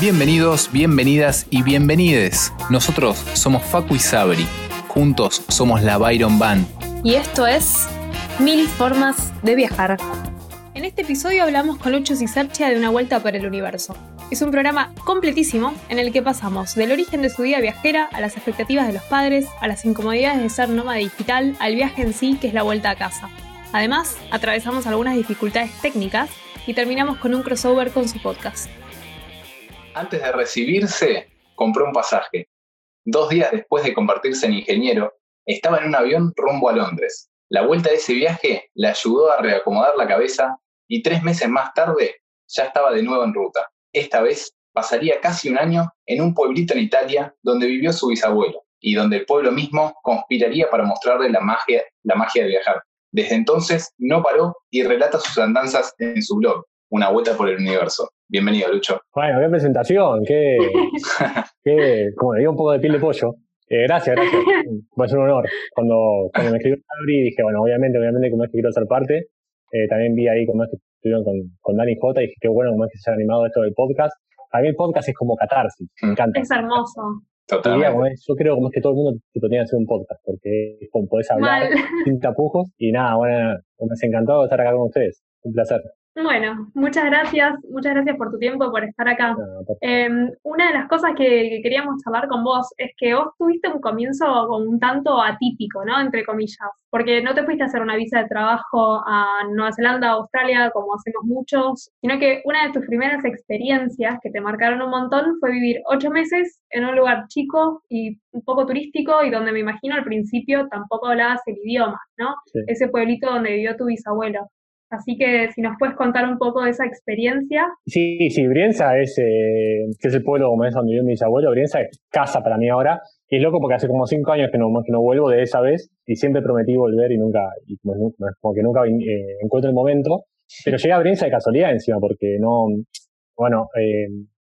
Bienvenidos, bienvenidas y bienvenides. Nosotros somos Facu y Sabri. Juntos somos la Byron Band. Y esto es Mil Formas de Viajar. En este episodio hablamos con Lucho Cisarchia de Una Vuelta por el Universo. Es un programa completísimo en el que pasamos del origen de su vida viajera a las expectativas de los padres, a las incomodidades de ser nómada digital, al viaje en sí que es la vuelta a casa. Además, atravesamos algunas dificultades técnicas y terminamos con un crossover con su podcast. Antes de recibirse, compró un pasaje. Dos días después de convertirse en ingeniero, estaba en un avión rumbo a Londres. La vuelta de ese viaje le ayudó a reacomodar la cabeza y tres meses más tarde ya estaba de nuevo en ruta. Esta vez pasaría casi un año en un pueblito en Italia donde vivió su bisabuelo y donde el pueblo mismo conspiraría para mostrarle la magia, la magia de viajar. Desde entonces no paró y relata sus andanzas en su blog, Una vuelta por el universo. Bienvenido, Lucho. Bueno, qué presentación, qué, qué como le dio un poco de piel de pollo. Eh, gracias, gracias. Va a ser un honor. Cuando, cuando me escribió Sabri dije, bueno, obviamente, obviamente, como es que quiero ser parte. Eh, también vi ahí cómo es que estuvieron con, con Dani J y dije, qué bueno cómo es que se ha animado esto del podcast. A mí el podcast es como catarsis, me encanta. Es hermoso. Totalmente. yo creo como es que todo el mundo tipo, tiene que hacer un podcast, porque es como podés hablar Mal. sin tapujos. Y nada, bueno, me ha encantado estar acá con ustedes. Un placer. Bueno, muchas gracias, muchas gracias por tu tiempo, por estar acá. Eh, una de las cosas que, que queríamos charlar con vos es que vos tuviste un comienzo un tanto atípico, ¿no? Entre comillas, porque no te fuiste a hacer una visa de trabajo a Nueva Zelanda o Australia como hacemos muchos, sino que una de tus primeras experiencias que te marcaron un montón fue vivir ocho meses en un lugar chico y un poco turístico y donde me imagino al principio tampoco hablabas el idioma, ¿no? Sí. Ese pueblito donde vivió tu bisabuelo. Así que si nos puedes contar un poco de esa experiencia. Sí, sí, Brienza es, eh, que es el pueblo como es donde vivió mi bisabuelo, Brienza es casa para mí ahora. Y es loco porque hace como cinco años que no, que no vuelvo de esa vez y siempre prometí volver y nunca, y como, que nunca eh, encuentro el momento. Pero llegué a Brienza de casualidad encima porque no, bueno, eh,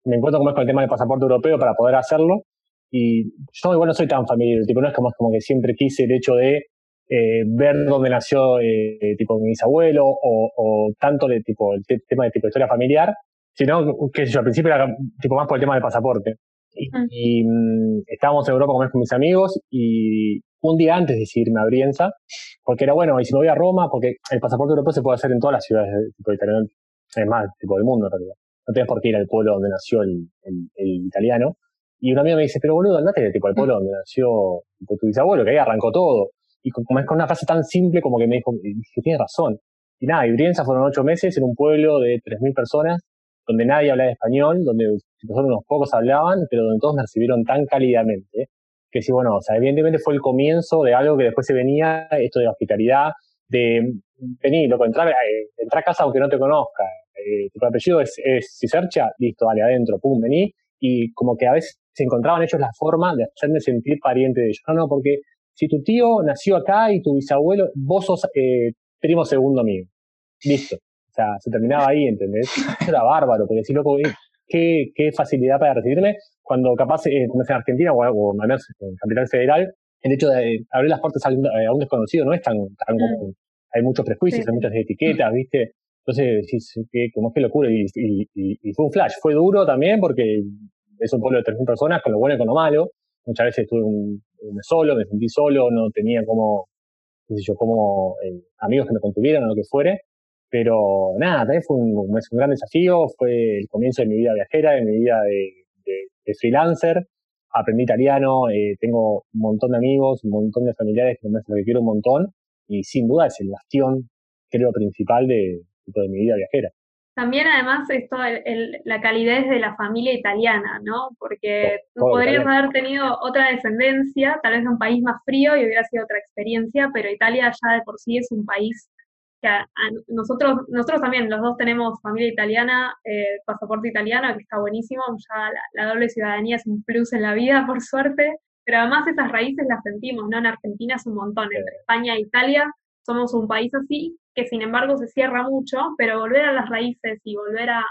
me encuentro como es con el tema del pasaporte europeo para poder hacerlo. Y yo igual no soy tan familiar, tipo, no es como, como que siempre quise el hecho de eh, ver dónde nació eh, tipo mi bisabuelo o, o tanto de tipo el te- tema de tipo historia familiar, sino que yo al principio era tipo más por el tema del pasaporte. Y, y, mm, estábamos en Europa es con mis amigos y un día antes de irme a Brienza, porque era bueno, y si me voy a Roma, porque el pasaporte europeo se puede hacer en todas las ciudades de- tipo italiano, es más, tipo del mundo en realidad. No tienes por qué ir al pueblo donde nació el, el- el italiano. Y un amigo me dice, pero boludo, andate tipo, al pueblo donde nació tipo, tu bisabuelo, que ahí arrancó todo. Y co- como es con una frase tan simple como que me dijo, tienes razón. Y nada, y Brienza fueron ocho meses en un pueblo de 3.000 personas, donde nadie hablaba español, donde solo unos pocos hablaban, pero donde todos me recibieron tan cálidamente, que sí, bueno, o sea, evidentemente fue el comienzo de algo que después se venía, esto de hospitalidad, de venir, loco, entrar, eh, entrar a casa aunque no te conozca, eh, tu apellido es, es Cisercha, listo, dale, adentro, pum, vení, y como que a veces se encontraban ellos la forma de hacerme sentir pariente de ellos. No, no, porque si tu tío nació acá y tu bisabuelo, vos sos eh, primo segundo mío. Listo. O sea, se terminaba ahí, ¿entendés? Eso era bárbaro, porque si loco, eh, qué, qué facilidad para recibirme, cuando capaz, eh, es en Argentina o, o al menos en Capital Federal, el hecho de abrir las puertas a un, a un desconocido no es tan, tan común. Hay muchos prejuicios, Sí. hay muchas etiquetas, ¿viste? Entonces, decís, que, como que locura. Y, y, y- y fue un flash. Fue duro también porque es un pueblo de 3.000 personas, con lo bueno y con lo malo. Muchas veces estuve un, solo, me sentí solo, no tenía como, qué sé yo, como eh, amigos que me contuvieran o lo que fuere. Pero nada, también fue un, gran desafío. Fue el comienzo de mi vida viajera, de mi vida de, freelancer. Aprendí italiano, eh, tengo un montón de amigos, un montón de familiares que me hacen que quiero un montón. Y sin duda es el bastión, creo, principal de, de mi vida viajera. También además esto, el- el- la calidez de la familia italiana, ¿no? Porque Todo- todo podrías italiano. haber tenido otra descendencia, tal vez de un país más frío y hubiera sido otra experiencia, pero Italia ya de por sí es un país que a, a nosotros, nosotros también, los dos tenemos familia italiana, eh, pasaporte italiano, que está buenísimo, ya la, la doble ciudadanía es un plus en la vida, por suerte, pero además esas raíces las sentimos, ¿no? En Argentina es un montón, entre España e Italia somos un país así, que sin embargo se cierra mucho, pero volver a las raíces y volver a,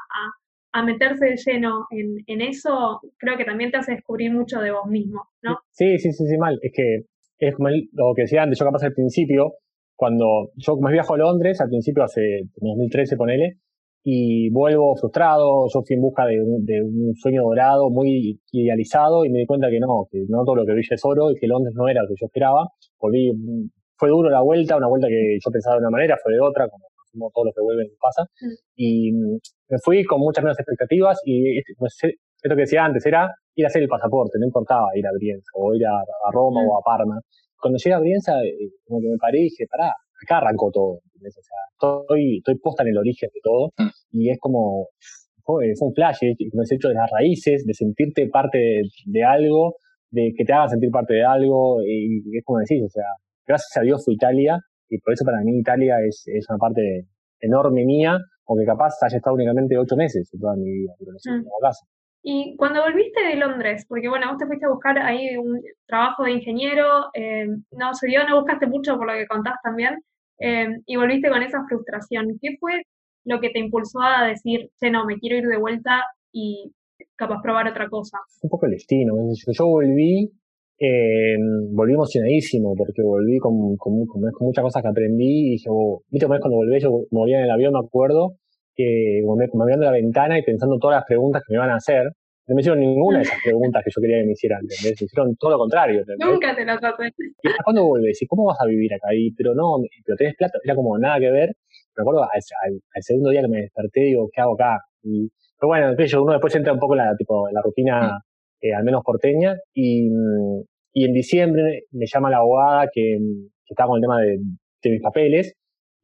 meterse de lleno en, eso, creo que también te hace descubrir mucho de vos mismo, ¿no? Sí, sí, sí, sí, mal. Es que es como lo que decía antes, yo capaz al principio, cuando yo como viajo a Londres, al principio hace 2013, ponele, y vuelvo frustrado, yo fui en busca de un, sueño dorado muy idealizado y me di cuenta que no, que no todo lo que brilla es oro y que Londres no era lo que yo esperaba. Volví, fue duro la vuelta, una vuelta que yo pensaba de una manera, fue de otra, como, como todo lo que vuelve pasa. Mm. Y mm, me fui con muchas menos expectativas y esto que decía antes era ir a hacer el pasaporte, no importaba ir a Brienza o ir a, Roma o a Parma. Cuando llegué a Brienza, eh, como que me paré y dije, pará, acá arrancó todo. O sea, estoy, estoy posta en el origen de todo mm. y es como, fue, un flash, como es hecho de las raíces, de sentirte parte de, algo, de que te haga sentir parte de algo y, es como decís, o sea, gracias a Dios fue Italia y por eso para mí Italia es, es una parte enorme mía, aunque capaz haya estado únicamente ocho meses en toda mi vida, pero no sé, mm. como casa. Y cuando volviste de Londres, porque bueno, vos te fuiste a buscar ahí un trabajo de ingeniero, eh, no se dio, no buscaste mucho por lo que contás también, eh, y volviste con esa frustración. ¿Qué fue lo que te impulsó a decir, che, no, me quiero ir de vuelta y capaz probar otra cosa? Un poco el destino. Yo volví, eh, volví emocionadísimo, porque volví con, con, muchas cosas que aprendí y dije, oh, viste, cuando volví, yo me volví en el avión, me acuerdo, que me, me mirando la ventana y pensando todas las preguntas que me iban a hacer. No me hicieron ninguna de esas preguntas que yo quería que me hicieran, ¿entendés? Me hicieron todo lo contrario, Nunca te las hacen. ¿Y cuándo vuelves? ¿Y cómo vas a vivir acá? Y, pero no, pero tenés plata, era como nada que ver. Me acuerdo al, segundo día que me desperté, digo, ¿qué hago acá? Y, pero bueno, entonces uno después entra un poco en la, tipo, la rutina, eh, al menos porteña, y, y en diciembre me llama la abogada que, que estaba con el tema de, de mis papeles,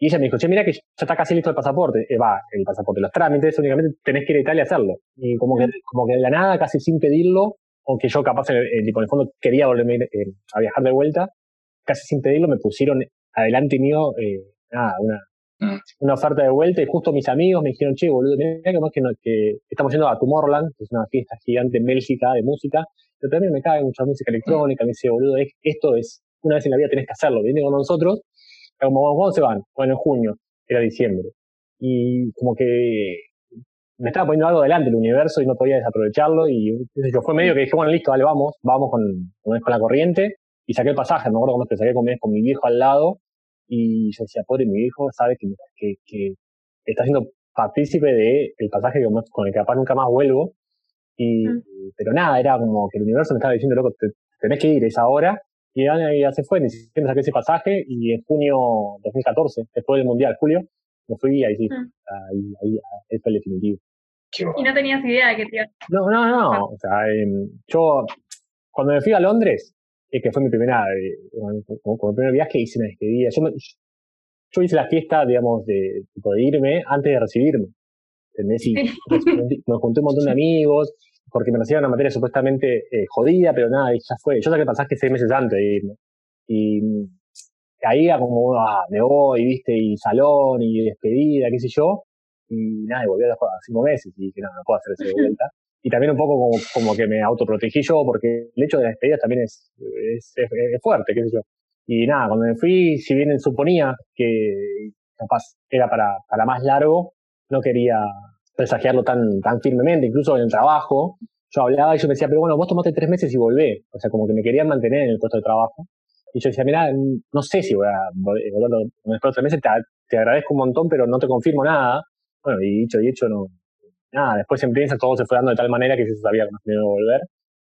y ella me dijo, che, mira que ya está casi listo el pasaporte. Eh, va, el pasaporte, los trámites, únicamente tenés que ir a Italia a hacerlo. Y como que, como que de la nada, casi sin pedirlo, aunque yo capaz, eh, eh tipo, en el fondo quería volverme a viajar de vuelta, casi sin pedirlo me pusieron adelante mío, eh, nada, una, mm. una oferta de vuelta y justo mis amigos me dijeron, che, boludo, mira que, que, que estamos yendo a Tomorrowland, que es una fiesta gigante en Bélgica de música, pero también me cae mucha música electrónica, me dice, boludo, esto es, una vez en la vida tenés que hacerlo, viene con nosotros, como, ¿cuándo se van? Bueno, en junio, era diciembre. Y como que me estaba poniendo algo delante el universo y no podía desaprovecharlo. Y yo fue medio que dije, bueno, listo, dale, vamos, vamos con, con la corriente. Y saqué el pasaje, me acuerdo cuando saqué con, con mi viejo al lado. Y yo decía, pobre, mi viejo sabe que, que, que está siendo partícipe del el pasaje con el que capaz nunca más vuelvo. Y, mm. Pero nada, era como que el universo me estaba diciendo, loco, tenés que ir, es ahora. Y ya, se fue, en diciembre saqué ese pasaje y en junio 2014, después del Mundial, julio, me fui y ahí sí, mm. ahí, ahí, ahí fue el definitivo. Y no tenías idea de que te No, no, no, ah. o sea, em, yo cuando me fui a Londres, eh, que fue mi primera, eh, como, como, primer viaje, hice una despedida. Yo, yo hice la fiesta, digamos, de, de irme antes de recibirme. ¿Entendés? Y me junté un montón de amigos, porque me recibían una materia supuestamente eh, jodida, pero nada, y ya fue. Yo saqué el pasaje seis meses antes de irme. Y caía como, ah, me voy, viste, y salón, y despedida, qué sé yo. Y nada, y volví a cinco meses y dije, no, no puedo hacer eso de vuelta. Y también un poco como, como que me autoprotegí yo, porque el hecho de las despedidas también es, es, es, fuerte, qué sé yo. Y nada, cuando me fui, si bien suponía que capaz era para, para más largo, no quería presagiarlo tan, tan firmemente, incluso en el trabajo. Yo hablaba y yo me decía, pero bueno, vos tomaste tres meses y volvé. O sea, como que me querían mantener en el puesto de trabajo. Y yo decía, mira, no sé si voy a volver de tres meses, te, agradezco un montón, pero no te confirmo nada. Bueno, y dicho y hecho, no. Nada, después en prensa todo se fue dando de tal manera que se sabía que no tenía que volver.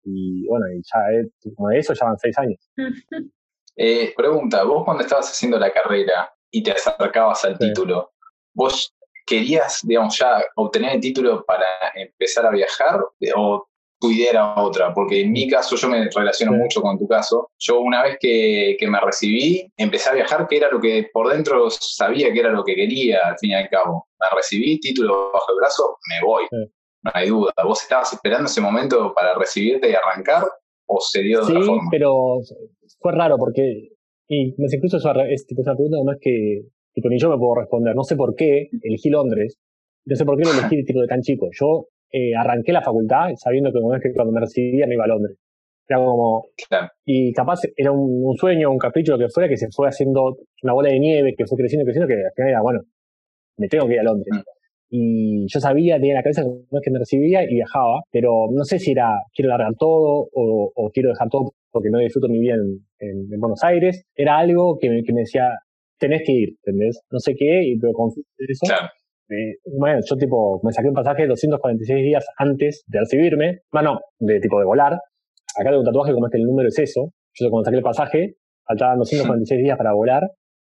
Y bueno, y ya, eh, como de eso ya van seis años. Eh, pregunta, vos cuando estabas haciendo la carrera y te acercabas al título, ¿vos ¿querías, digamos, ya obtener el título para empezar a viajar o tu idea era otra? Porque en mi caso, yo me relaciono mucho con tu caso. Yo una vez que, me recibí, empecé a viajar, que era lo que por dentro sabía que era lo que quería, al fin y al cabo. Me recibí, título bajo el brazo, me voy. No hay duda. ¿Vos estabas esperando ese momento para recibirte y arrancar o se dio de sí, otra forma? pero fue raro porque, y me incluso esa, es, esa pregunta además que y ni yo me puedo responder. No sé por qué elegí Londres, no sé por qué lo elegí tipo de tan chico. Yo eh, arranqué la facultad sabiendo que, que cuando me recibía me iba a Londres. Era como. Y capaz era un, sueño, un capricho, lo que fuera, que se fue haciendo una bola de nieve, que fue creciendo y creciendo, que al final era, bueno, me tengo que ir a Londres. Mm. Y yo sabía, tenía en la cabeza que me recibía y viajaba, pero no sé si era quiero largar todo o, quiero dejar todo porque no disfruto mi vida en, Buenos Aires. Era algo que que me decía, tenés que ir, ¿entendés? No sé qué, y pero confío en eso. bueno, yo tipo, me saqué un pasaje 246 días antes de recibirme, bueno, de tipo de volar. Acá tengo un tatuaje como es que el número es eso. Yo cuando saqué el pasaje, faltaban 246 días para volar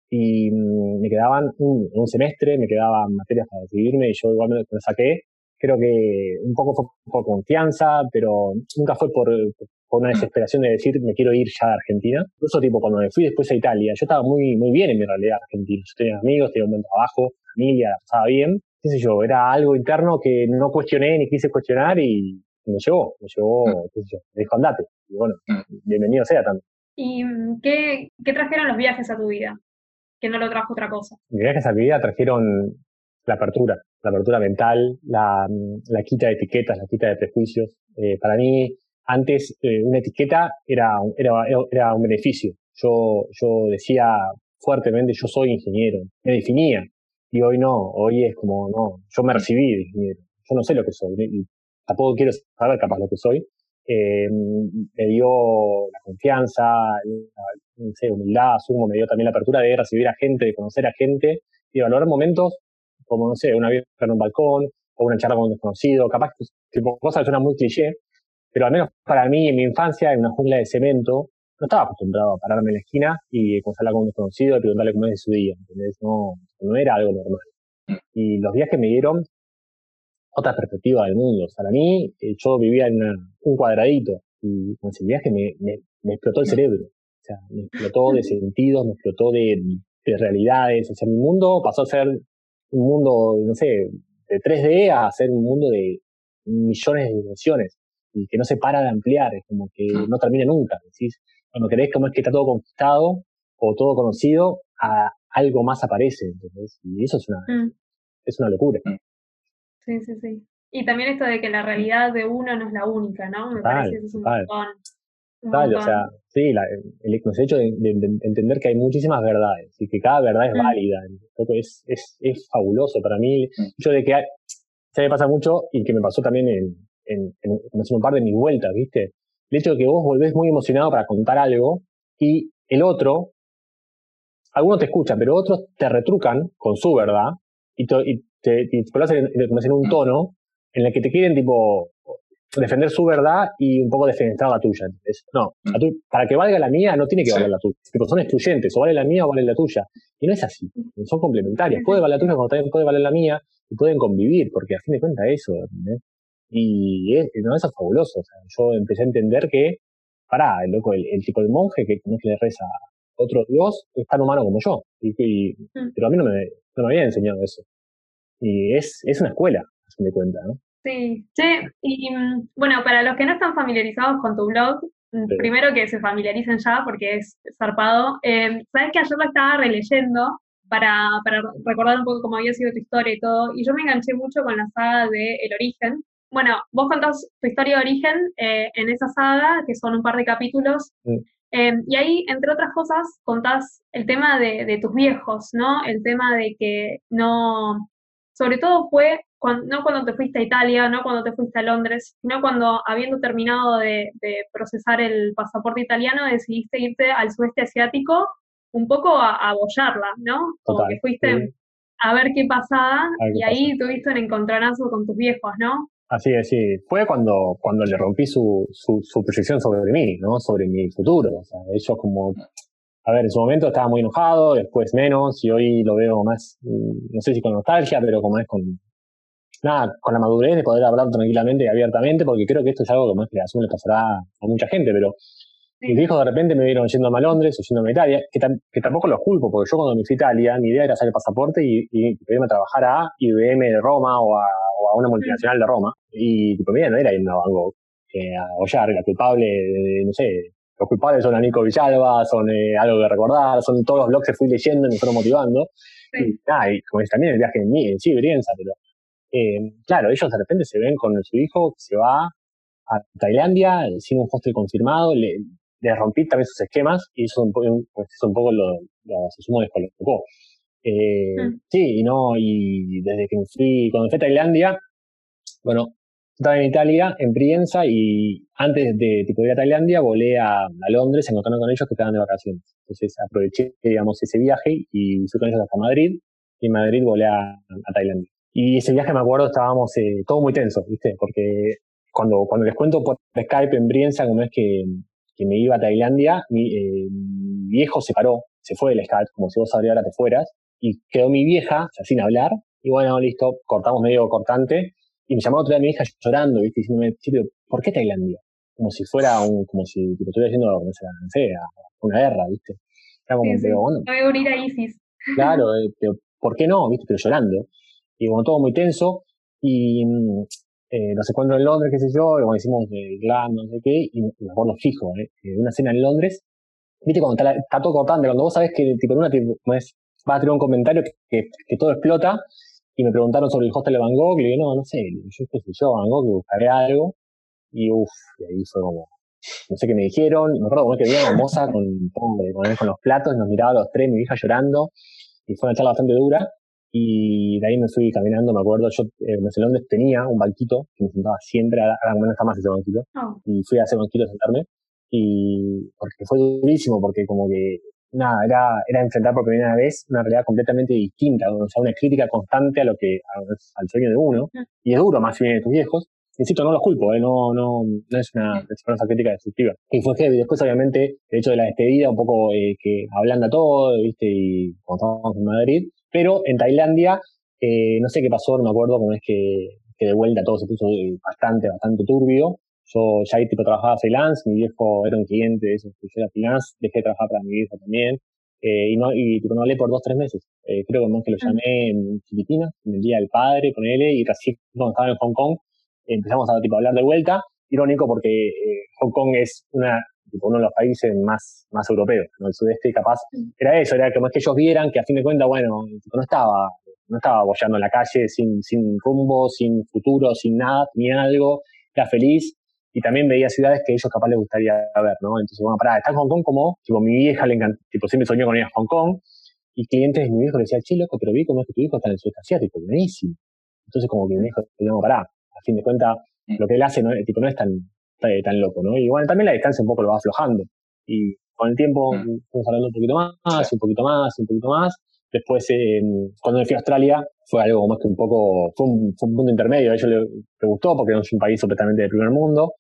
y mm, me quedaban un, un semestre, me quedaban materias para recibirme y yo igual me saqué. Creo que un poco fue por confianza, pero nunca fue por, por una desesperación de decir me quiero ir ya de Argentina. Incluso tipo cuando me fui después a Italia, yo estaba muy, muy bien en mi realidad argentina. Yo tenía amigos, tenía un buen trabajo, familia, estaba bien. Qué sé yo, era algo interno que no cuestioné ni quise cuestionar y me llevó, me llevó, mm. qué sé yo, me dijo andate. Y bueno, mm. bienvenido sea también. ¿Y mm, qué, qué trajeron los viajes a tu vida? Que no lo trajo otra cosa. Mis viajes a mi vida trajeron la apertura, la apertura mental, la, la quita de etiquetas, la quita de prejuicios. Eh, para mí, antes eh, una etiqueta era, era, era, un beneficio. Yo, yo decía fuertemente, yo soy ingeniero, me definía. Y hoy no, hoy es como, no, yo me recibí de ingeniero. Yo no sé lo que soy, y tampoco quiero saber capaz lo que soy. Eh, me dio la confianza, la, no sé, humildad, asumo, me dio también la apertura de recibir a gente, de conocer a gente y de valorar momentos como, no sé, una vez en un balcón o una charla con un desconocido, capaz, tipo, cosas que suenan muy cliché, pero al menos para mí, en mi infancia, en una jungla de cemento, no estaba acostumbrado a pararme en la esquina y conversar con un desconocido y preguntarle cómo es su día, ¿entendés? No, no era algo normal. Mm. Y los días que me dieron otra perspectiva del mundo. O sea, para mí, eh, yo vivía en un cuadradito y con ese viaje me, me, me, explotó el mm. cerebro. O sea, me explotó de sentidos, me explotó de, de realidades. O sea, mi mundo pasó a ser un mundo, no sé, de 3D a ser un mundo de millones de dimensiones y que no se para de ampliar, es como que mm. no termina nunca. Decís, cuando crees como es que está todo conquistado o todo conocido, a algo más aparece. Entonces, y eso es una, mm. es una locura. Mm. Sí, sí, sí. Y también esto de que la realidad de uno no es la única, ¿no? Me parece que eso es un montón. o sea, sí, el, hecho de, entender que hay muchísimas verdades y que cada verdad es válida, es, es, es fabuloso para mí. Hecho de que hay, se me pasa mucho y que me pasó también en, en, en, un par de mis vueltas, ¿viste? El hecho de que vos volvés muy emocionado para contar algo y el otro, algunos te escuchan, pero otros te retrucan con su verdad y te, y te, hacen en, un tono en el que te quieren tipo defender su verdad y un poco defender la tuya. no, para que valga la mía no tiene que valer la tuya. Tipo, son excluyentes, o vale la mía o vale la tuya. Y no es así, son complementarias. Puede valer la tuya como también puede valer la mía y pueden convivir, porque a fin de cuentas eso, y es, no, eso es fabuloso. O sea, yo empecé a entender que, pará, el loco, el, tipo de monje que no es que le reza a otro Dios es tan humano como yo. Y, mm. Pero a mí no me, no me había enseñado eso. Y es, es una escuela, a fin de cuenta, ¿no? Sí, sí. Y mm, bueno, para los que no están familiarizados con tu blog, mm, primero que se familiaricen ya porque es zarpado. Eh, Sabes que ayer lo estaba releyendo para, para recordar un poco cómo había sido tu historia y todo, y yo me enganché mucho con la saga de El Origen, bueno, vos contás tu historia de origen eh, en esa saga, que son un par de capítulos, em, y ahí, entre otras cosas, contás el tema de, tus viejos, ¿no? El tema de que no, sobre todo fue cuando, no cuando te fuiste a Italia, no cuando te fuiste a Londres, sino cuando, habiendo terminado de, procesar el pasaporte italiano, decidiste irte al sudeste asiático un poco a, a ¿no? Como que fuiste a ver qué pasaba y ahí tuviste un encontronazo con tus viejos, ¿no? Así es, sí. Fue cuando, cuando le rompí su, su, su, proyección sobre mí, ¿no? Sobre mi futuro. O sea, ellos como, a ver, en su momento estaba muy enojado, después menos, y hoy lo veo más, mm, no sé si con nostalgia, pero como es con, nada, con la madurez de poder hablar tranquilamente y abiertamente, porque creo que esto es algo que más que le pasará a mucha gente, pero mis hijos de repente me vieron yendo a Londres o yendo a Italia, que, que, tampoco los culpo, porque yo cuando me fui a Italia, mi idea era hacer el pasaporte y, y irme a trabajar a IBM de Roma o a, una multinacional de Roma. Y tipo, mi idea no era irme a Banco eh, a Ollar, la culpable, de, no sé, los culpables son a Nico Villalba, son eh, algo de recordar, son todos los blogs que fui leyendo y me fueron motivando. Y, ah, y como es también el viaje en mí, en sí, Brienza, pero eh, claro, ellos de repente se ven con su hijo que se va a Tailandia sin un hostel confirmado, le, rompí también sus esquemas y eso un pues, un poco lo, lo asumo descolocó. Eh, mm. Sí, y no, y desde que fui, cuando fui a Tailandia, bueno, estaba en Italia, en Brienza, y antes de tipo, ir a Tailandia volé a, a Londres encontrando con ellos que estaban de vacaciones. Entonces aproveché, digamos, ese viaje y fui con ellos hasta Madrid, y en Madrid volé a, a Tailandia. Y ese viaje, me acuerdo, estábamos eh, todo muy tenso, ¿viste? Porque cuando, cuando les cuento por Skype en Brienza, como es que, que me iba a Tailandia, mi, eh, viejo se paró, se fue del Skype, como si vos ahora te fueras, y quedó mi vieja, o sea, sin hablar, y bueno, listo, cortamos medio cortante, y me llamó otra vez mi hija llorando, ¿viste? Diciéndome, ¿por qué Tailandia? Como si fuera un, como si tipo, estuviera haciendo, no sé, no sé, una guerra, ¿viste? Era como, sí, bueno. voy a unir a ISIS. Claro, eh, pero ¿por qué no? ¿Viste? Pero llorando. Y como todo muy tenso, y mm, eh, nos encuentro en Londres, qué sé yo, y bueno, hicimos de glam, no sé qué, y me acuerdo fijo, ¿eh? Una cena en Londres, viste cuando está, está todo cortante, cuando vos sabés que tipo, en una tipo, es, vas a tener un comentario que, que, todo explota, y me preguntaron sobre el hostel de Van Gogh, y le digo, no, no sé, yo qué sé yo, Van Gogh, que buscaré algo, y uff, y ahí fue como, no sé qué me dijeron, me acuerdo como que una moza con, con, con, los platos, nos miraba a los tres, mi hija llorando, y fue una charla bastante dura, y de ahí me fui caminando, me acuerdo, yo eh, en Londres tenía un banquito que me sentaba siempre, ahora no está más ese banquito, oh. y fui a ese banquito a sentarme, y porque fue durísimo, porque como que, nada, era, era enfrentar por primera vez una realidad completamente distinta, o sea, una crítica constante a lo que, al sueño de uno, mm. y es duro más si viene de tus viejos, insisto, no los culpo, ¿eh? no, no, no es una, es crítica destructiva. Y fue que después, obviamente, el hecho de la despedida, un poco eh, que ablanda todo, ¿viste? Y cuando estábamos en Madrid. Pero en Tailandia, eh, no sé qué pasó, no me acuerdo, como es que, que de vuelta todo se puso eh, bastante, bastante turbio. Yo ya tipo trabajaba freelance, mi viejo era un cliente de esos que yo era freelance, dejé de trabajar para mi viejo también. Eh, y no y tipo, no hablé por dos tres meses. Eh, creo que más que lo llamé en Filipinas, en el Día del Padre, con él, y casi cuando estaba en Hong Kong, empezamos a tipo, hablar de vuelta. Irónico porque eh, Hong Kong es una, tipo, uno de los países más, más europeos, ¿no? el sudeste, capaz era eso, era como es que ellos vieran que a fin de cuentas, bueno, no estaba no estaba bollando en la calle sin, sin rumbo, sin futuro, sin nada, ni algo, era feliz y también veía ciudades que ellos capaz les gustaría ver, ¿no? Entonces, bueno, pará, está en Hong Kong como, tipo, mi vieja le encanta, tipo, siempre soñó con ir a Hong Kong, y clientes de mi viejo le decían, che, loco, pero vi cómo es que tu hijo está en el sudeste asiático, buenísimo. Entonces, como que mi viejo, digamos, pará, fin de cuentas, lo que él hace no, tipo, no es tan, tan loco, ¿no? Y bueno, también la distancia un poco lo va aflojando. Y con el tiempo mm. fuimos hablando un poquito más, un poquito más, un poquito más. Después, eh, cuando me fui a Australia, fue algo más que un poco, fue un, fue un punto intermedio. A ellos les, gustó porque no es un país completamente de primer mundo.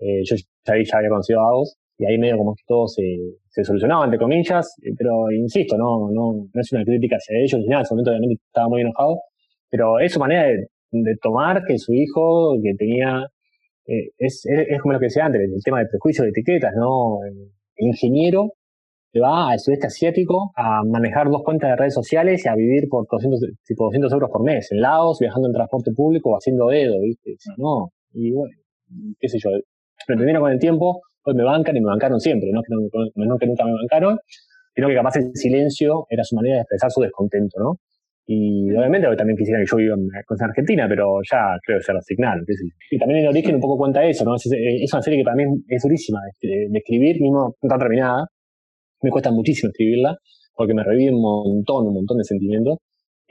Eh, yo ya, ya, había conocido a vos y ahí medio como que todo se, se solucionaba, entre comillas, eh, pero insisto, no, no, no es una crítica hacia ellos ni nada, en ese momento obviamente estaba muy enojado, pero es su manera de, de tomar que su hijo, que tenía, eh, es, es, como lo que decía antes, el tema de prejuicios de etiquetas, ¿no? El ingeniero que va al sudeste asiático a manejar dos cuentas de redes sociales y a vivir por 200, tipo 200 euros por mes, en Laos, viajando en transporte público o haciendo dedo, ¿viste? No, y bueno, qué sé yo, pero entendieron con el tiempo, pues me bancan y me bancaron siempre, no que, no, que nunca me bancaron, sino que capaz el silencio era su manera de expresar su descontento, ¿no? Y obviamente también quisiera que yo viva en, Argentina, pero ya creo que se resignaron. Y también el origen un poco cuenta eso, ¿no? Es, una serie que también es durísima de, escribir, mismo no está terminada. Me cuesta muchísimo escribirla, porque me revive un montón, un montón de sentimientos.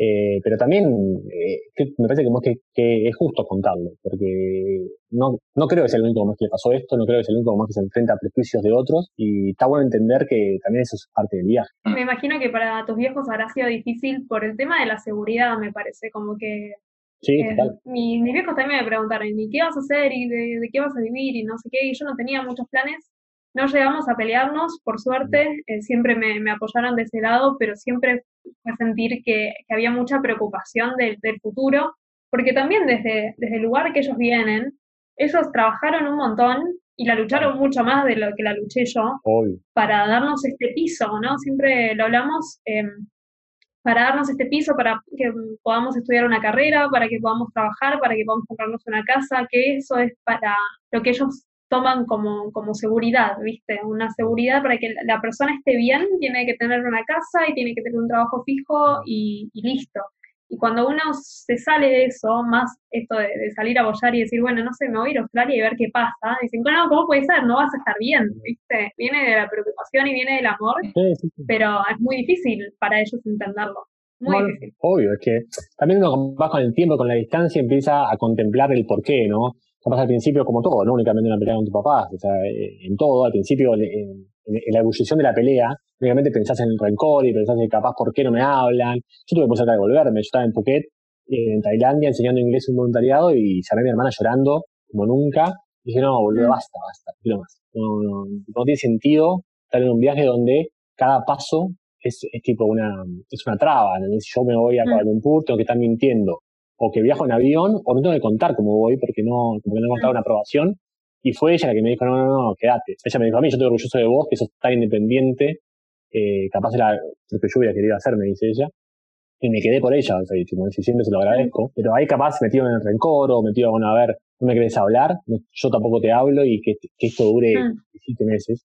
Eh, pero también eh, me parece que, que, es justo contarlo, porque no, no creo que sea el único más que le pasó esto, no creo que sea el único más que se enfrenta a prejuicios de otros, y está bueno entender que también eso es parte del viaje. Me imagino que para tus viejos habrá sido difícil por el tema de la seguridad, me parece, como que... Sí, eh, mis viejos también me preguntaron, ¿y qué vas a hacer? ¿Y de, de qué vas a vivir? Y no sé qué, y yo no tenía muchos planes, no llegamos a pelearnos, por suerte, eh, siempre me, me, apoyaron de ese lado, pero siempre fue sentir que, que había mucha preocupación del, del futuro, porque también desde, desde el lugar que ellos vienen, ellos trabajaron un montón y la lucharon mucho más de lo que la luché yo para darnos este piso, ¿no? Siempre lo hablamos, eh, para darnos este piso, para que podamos estudiar una carrera, para que podamos trabajar, para que podamos comprarnos una casa, que eso es para lo que ellos toman como, como seguridad, ¿viste? Una seguridad para que la persona esté bien, tiene que tener una casa y tiene que tener un trabajo fijo y, listo. Y cuando uno se sale de eso, más esto de, salir a bollar y decir, bueno, no sé, me voy a ir a Australia y ver qué pasa, dicen, no, ¿cómo puede ser? No vas a estar bien, ¿viste? Viene de la preocupación y viene del amor, pero es muy difícil para ellos entenderlo. Muy difícil. Obvio, es que también uno va con el tiempo, con la distancia, empieza a contemplar el porqué, ¿no? Pasa al principio como todo, no únicamente una pelea con tu papá, o sea, eh, en todo, al principio, en, la ebullición de la pelea, únicamente pensás en el rencor y pensás en capaz por qué no me hablan. Yo tuve que empezar a devolverme, yo estaba en Phuket en Tailandia enseñando inglés en un voluntariado y llamé a mi hermana llorando como nunca. Y dije, no, boludo, mm. basta, basta, no más. No, no, no tiene sentido estar en un viaje donde cada paso es, es tipo una, es una traba. Si yo me voy a mm. Kuala Lumpur, tengo que estar mintiendo. O que viajo en avión, o no tengo que contar cómo voy, porque no, como que no he contado una aprobación. Y fue ella la que me dijo, no, no, no, quédate. Ella me dijo a mí, yo estoy orgulloso de vos, que sos tan independiente, eh, capaz era lo que yo hubiera querido hacer, me dice ella. Y me quedé por ella, o sea, y, siempre se lo agradezco. Pero ahí capaz metido en el rencor o metido, bueno, a ver, no me querés hablar, yo tampoco te hablo y que, que esto dure mm. siete meses.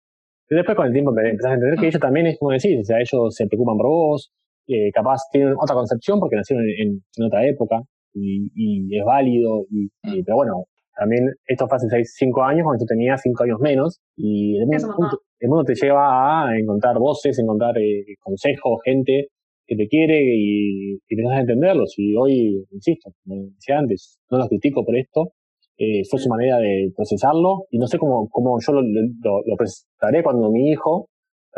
Pero después con el tiempo empezás a entender que ella también es como decís, o sea, ellos se preocupan por vos, eh, capaz tienen otra concepción porque nacieron en, otra época y, y es válido, y, mm. pero bueno, también esto fue hace 6, 5 años cuando yo tenía 5 años menos y el mundo, el mundo, te lleva a encontrar voces, encontrar eh, consejos, gente que te quiere y, y a entenderlos. Y hoy, insisto, como decía antes, no los critico por esto, eh, fue su manera de procesarlo y no sé cómo, cómo yo lo, lo, procesaré cuando mi hijo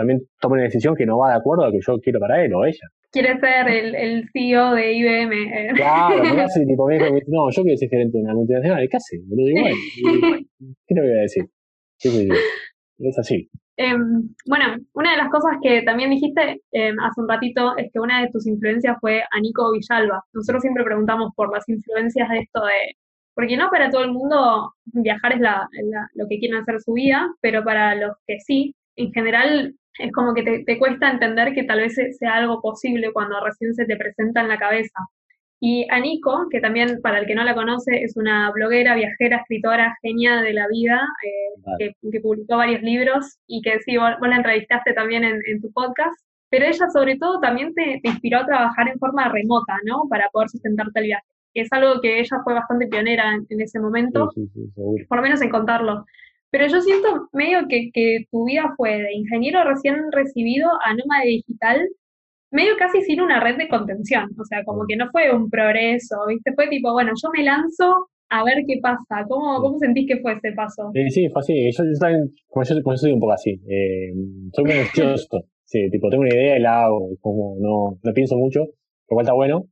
también tome una decisión que no va de acuerdo a lo que yo quiero para él o ella. Quiere ser el, el CEO de IBM. Eh. Claro, me hace tipo, me dijo, no, yo quiero ser gerente de una multinacional. ¿Qué hace? Me lo digo, ¿qué le voy a decir? Es así. Em, bueno, una de las cosas que también dijiste eh, hace un ratito es que una de tus influencias fue a Nico Villalba. Nosotros siempre preguntamos por las influencias de esto de porque no para todo el mundo viajar es la, lo que quieren hacer su vida, pero para los que sí, en general es como que te, cuesta entender que tal vez sea algo posible cuando recién se te presenta en la cabeza. Y a Nico, que también para el que no la conoce, es una bloguera, viajera, escritora, genia de la vida, eh, que, publicó varios libros y que sí, vos, la entrevistaste también en, tu podcast, pero ella sobre todo también te, te, inspiró a trabajar en forma remota, ¿no? Para poder sustentarte el viaje es algo que ella fue bastante pionera en, ese momento, por lo menos en contarlo. Pero yo siento medio que, que, tu vida fue de ingeniero recién recibido a nómada digital, medio casi sin una red de contención, o sea, como que no fue un progreso, ¿viste? Fue tipo, bueno, yo me lanzo a ver qué pasa. ¿Cómo, cómo sentís que fue ese paso? sí, fue así. Yo, también, como yo, como yo, soy un poco así, eh, soy muy ansioso. sí, tipo, tengo una idea y la hago, como no, no pienso mucho, lo cual está bueno,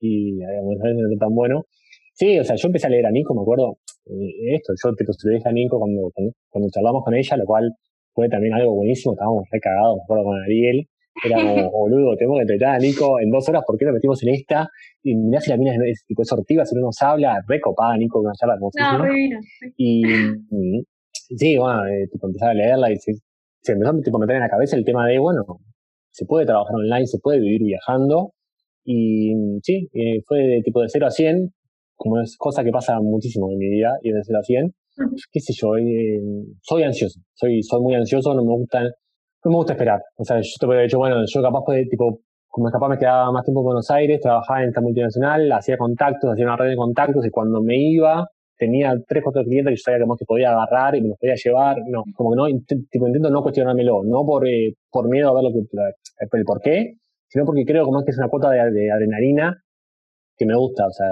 y a veces no tan bueno. Sí, o sea, yo empecé a leer a Nico, me acuerdo, eh, esto, yo te construí a Nico cuando, cuando, charlamos con ella, lo cual fue también algo buenísimo, estábamos recagados, me acuerdo con Ariel, era como, boludo, tenemos que entrevistar a Nico en dos horas, ¿por qué nos metimos en esta? Y mirá si la mina es, sortiva, si no nos habla, recopada Nico, con una charla hermosísima. No, y, y, sí, bueno, eh, tipo, empezar a leerla y se, se empezó a tipo, meter en la cabeza el tema de, bueno, se puede trabajar online, se puede vivir viajando, y sí, eh, fue de tipo de 0 a 100, como es cosa que pasa muchísimo en mi vida, y de 0 a 100. Qué sé yo, eh, soy ansioso, soy, soy muy ansioso, no me gusta, no me gusta esperar. O sea, yo te dicho, bueno, yo capaz de tipo, como capaz me quedaba más tiempo en Buenos Aires, trabajaba en esta multinacional, hacía contactos, hacía una red de contactos, y cuando me iba, tenía tres, cuatro clientes que yo sabía que, que podía agarrar y me los podía llevar. No, como que no, tipo, intento no cuestionármelo, no por, eh, por miedo a ver lo que, el por qué, sino porque creo como es que es una cuota de, adrenalina que me gusta, o sea,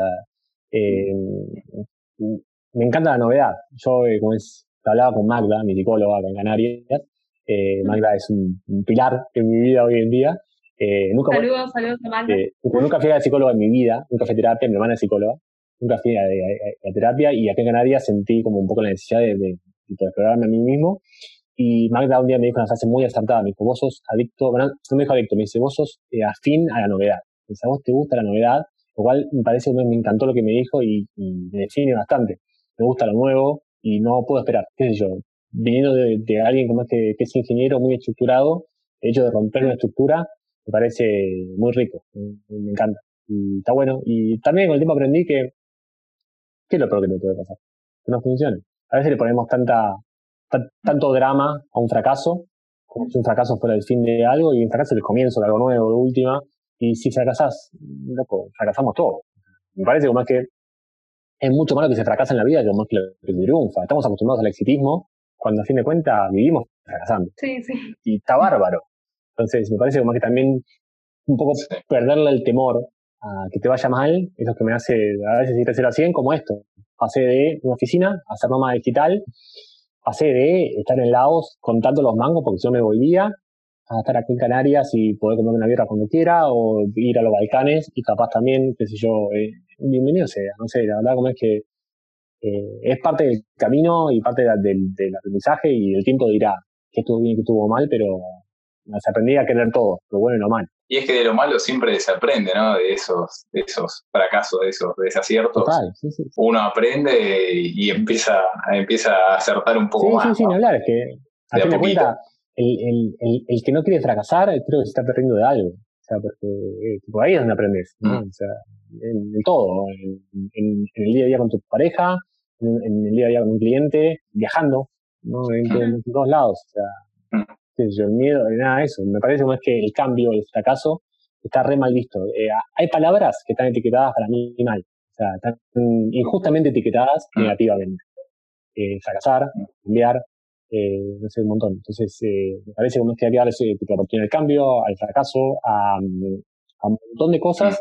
eh, me encanta la novedad. Yo, eh, como es, hablaba con Magda, mi psicóloga en Canarias, eh, Magda es un, pilar en mi vida hoy en día. nunca, saludos, saludos a Magda. nunca fui a la psicóloga en mi vida, nunca fui a terapia, mi hermana es psicóloga, nunca fui a, terapia y acá en Canarias sentí como un poco la necesidad de, de, de explorarme a mí mismo y Magda un día me dijo una frase muy acertada, me dijo, vos sos adicto, bueno, no me dijo adicto, me dice, vos sos eh, afín a la novedad. Me dice, a vos te gusta la novedad, lo cual me parece, me, encantó lo que me dijo y, me define bastante. Me gusta lo nuevo y no puedo esperar, qué sé yo. Viniendo de, alguien como este, que es ingeniero muy estructurado, el hecho de romper una estructura me parece muy rico, me, encanta. Y está bueno. Y también con el tiempo aprendí que, ¿qué es lo peor que te puede pasar? Que no funcione. A veces le ponemos tanta, tanto drama a un fracaso, como si un fracaso fuera el fin de algo, y un fracaso es el comienzo de algo nuevo, de última, y si fracasas, loco, fracasamos todos. Me parece como es que es mucho más lo que se fracasa en la vida que como es que lo que triunfa. Estamos acostumbrados al exitismo, cuando a fin de cuentas vivimos fracasando. Sí, sí. Y está bárbaro. Entonces, me parece como que también un poco perderle el temor a que te vaya mal es lo que me hace a veces ir a 0 a 100 como esto. Pasé de una oficina a hacer digital pasé de estar en Laos contando los mangos porque yo me volvía a estar aquí en Canarias y poder comer una guerra cuando quiera o ir a los Balcanes y capaz también, qué sé yo, eh, bienvenido sea, no sé, la verdad como es que eh, es parte del camino y parte del, del aprendizaje y el tiempo dirá que estuvo bien, que estuvo mal, pero se aprendí a querer todo, lo bueno y lo malo. Y es que de lo malo siempre se aprende, ¿no? De esos, de esos fracasos, de esos desaciertos. Total, sí, sí. Uno aprende y empieza, empieza a acertar un poco más. Sí, sí, sin hablar, es que a fin de cuentas, el, el, el, que no quiere fracasar creo que se está perdiendo de algo. O sea, porque eh, ahí es donde aprendes, ¿no? Mm. O sea, en, todo, en, en, el día a día con tu pareja, en, el día a día con un cliente, viajando, ¿no? En, todos lados. O sea, mm el miedo, nada de eso. Me parece como es que el cambio, el fracaso, está re mal visto. Eh, hay palabras que están etiquetadas para mí mal, o sea, están injustamente etiquetadas mm. negativamente. Eh, fracasar, cambiar, eh, no sé, un montón. Entonces, eh, me parece como es que hay que darle la oportunidad al cambio, al fracaso, a, un montón de cosas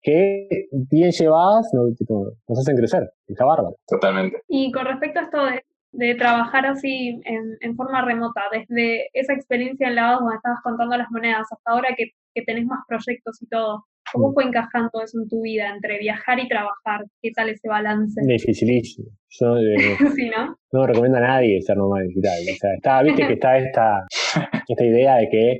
que bien llevadas nos hacen crecer. Está bárbaro. Totalmente. Y con respecto a esto de de trabajar así en, en, forma remota, desde esa experiencia en Lavados donde estabas contando las monedas hasta ahora que, que, tenés más proyectos y todo, ¿cómo mm. fue encajando eso en tu vida entre viajar y trabajar? ¿Qué tal ese balance? Dificilísimo. Yo eh, sí, ¿no? no recomiendo a nadie ser nómada digital. O sea, está, viste que está esta, esta idea de que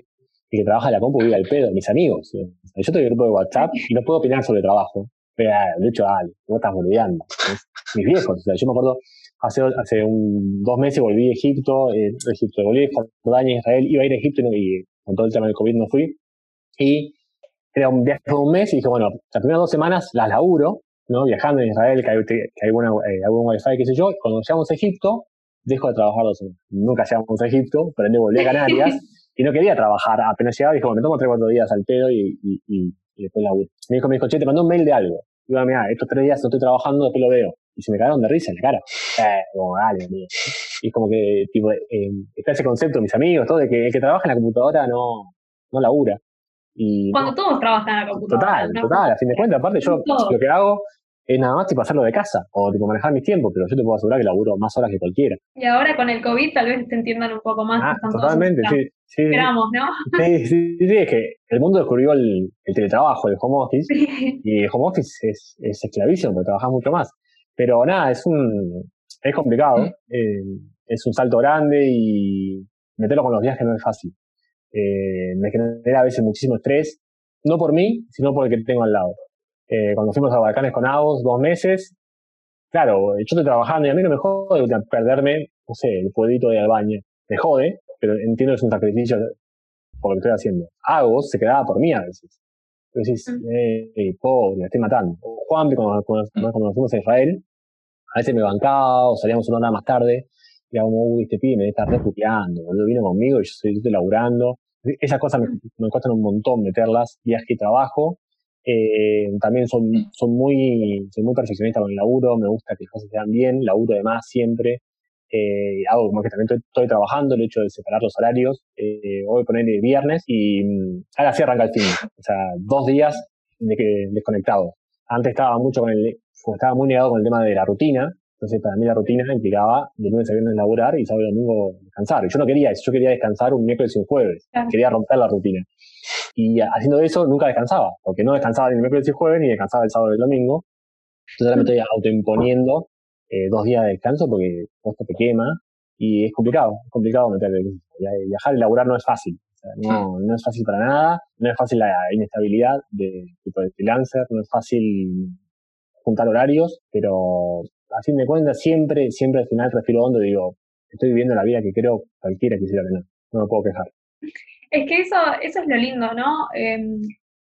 el que trabaja en la compu vive al pedo, mis amigos. yo tengo un grupo de WhatsApp y no puedo opinar sobre trabajo. Pero, ah, de hecho, dale, vos estás boludeando. Mis viejos, o sea, yo me acuerdo, hace, hace un, dos meses volví a Egipto, eh, Egipto, volví a Jordania, Israel, iba a ir a Egipto y con todo el tema del COVID no fui. Y era un viaje de un mes y dije, bueno, las primeras dos semanas las laburo, ¿no? Viajando en Israel, que hay, que hay buena, eh, algún wifi, qué sé yo. Cuando llegamos a Egipto, dejo de trabajar dos semanas. Nunca llegamos a Egipto, pero volví a Canarias y no quería trabajar. Apenas llegaba, dije, bueno, me tomo tres o cuatro días al pedo y, y, y, después laburo. Me dijo, me dijo, che, te mandó un mail de algo. Digo, mira, estos tres días no estoy trabajando, después lo veo y se me cagaron de risa en la cara. Eh, como, dale, amigo. Y como que, tipo, eh, está ese concepto, mis amigos, todo, de que el que trabaja en la computadora no, no labura. Y, Cuando todos trabajan en la computadora. Total, total, a fin de cuentas. Aparte, yo lo que hago es nada más tipo hacerlo de casa o tipo manejar mis tiempos, pero yo te puedo asegurar que laburo más horas que cualquiera. Y ahora con el COVID tal vez te entiendan un poco más. Ah, totalmente, sí, sí. Esperamos, ¿no? Sí, sí, sí, es que el mundo descubrió el, el teletrabajo, el home office, y el home office es, es esclavísimo porque trabajas mucho más. Pero nada, es un es complicado, eh, es un salto grande y meterlo con los viajes no es fácil. Eh, me genera a veces muchísimo estrés, no por mí, sino por el que tengo al lado. Eh, cuando fuimos a Balcanes con Agos, dos meses, claro, yo estoy trabajando y a mí no me jode perderme, no sé, el pueblito de Albaña. Me jode, pero entiendo que es un sacrificio por lo que estoy haciendo. Agos se quedaba por mí a veces. Entonces, eh, pobre, me estoy matando. Juan, cuando, cuando, cuando nos fuimos a Israel, a veces me bancaba o salíamos una hora más tarde era como, uy, este pibe me está reputeando, boludo, vino conmigo y yo estoy, estoy laburando. Esas cosas me, me un montón meterlas, viaje y trabajo. Eh, también son, son muy, soy muy perfeccionista con el laburo, me gusta que las cosas sean bien, laburo de más siempre. Eh, hago como que también estoy, trabajando el hecho de separar los horarios. Eh, voy a poner el viernes y mm, ahora sí arranca el fin. O sea, dos días de que, desconectado. Antes estaba mucho con el, estaba muy negado con el tema de la rutina, entonces para mí la rutina implicaba de lunes a viernes laburar y sábado y domingo descansar. Y yo no quería eso, yo quería descansar un miércoles y un jueves, quería romper la rutina. Y haciendo eso nunca descansaba, porque no descansaba ni el miércoles y el jueves, ni descansaba el sábado y el domingo. Entonces ahora me estoy autoimponiendo eh, dos días de descanso porque esto te quema y es complicado, es complicado meter, viajar y laburar no es fácil. no, no es fácil para nada, no es fácil la inestabilidad de tipo de freelancer, no es fácil juntar horarios, pero a fin de cuentas siempre, siempre al final respiro hondo y digo, estoy viviendo la vida que creo cualquiera quisiera tener, no me puedo quejar. Es que eso, eso es lo lindo, ¿no? Em,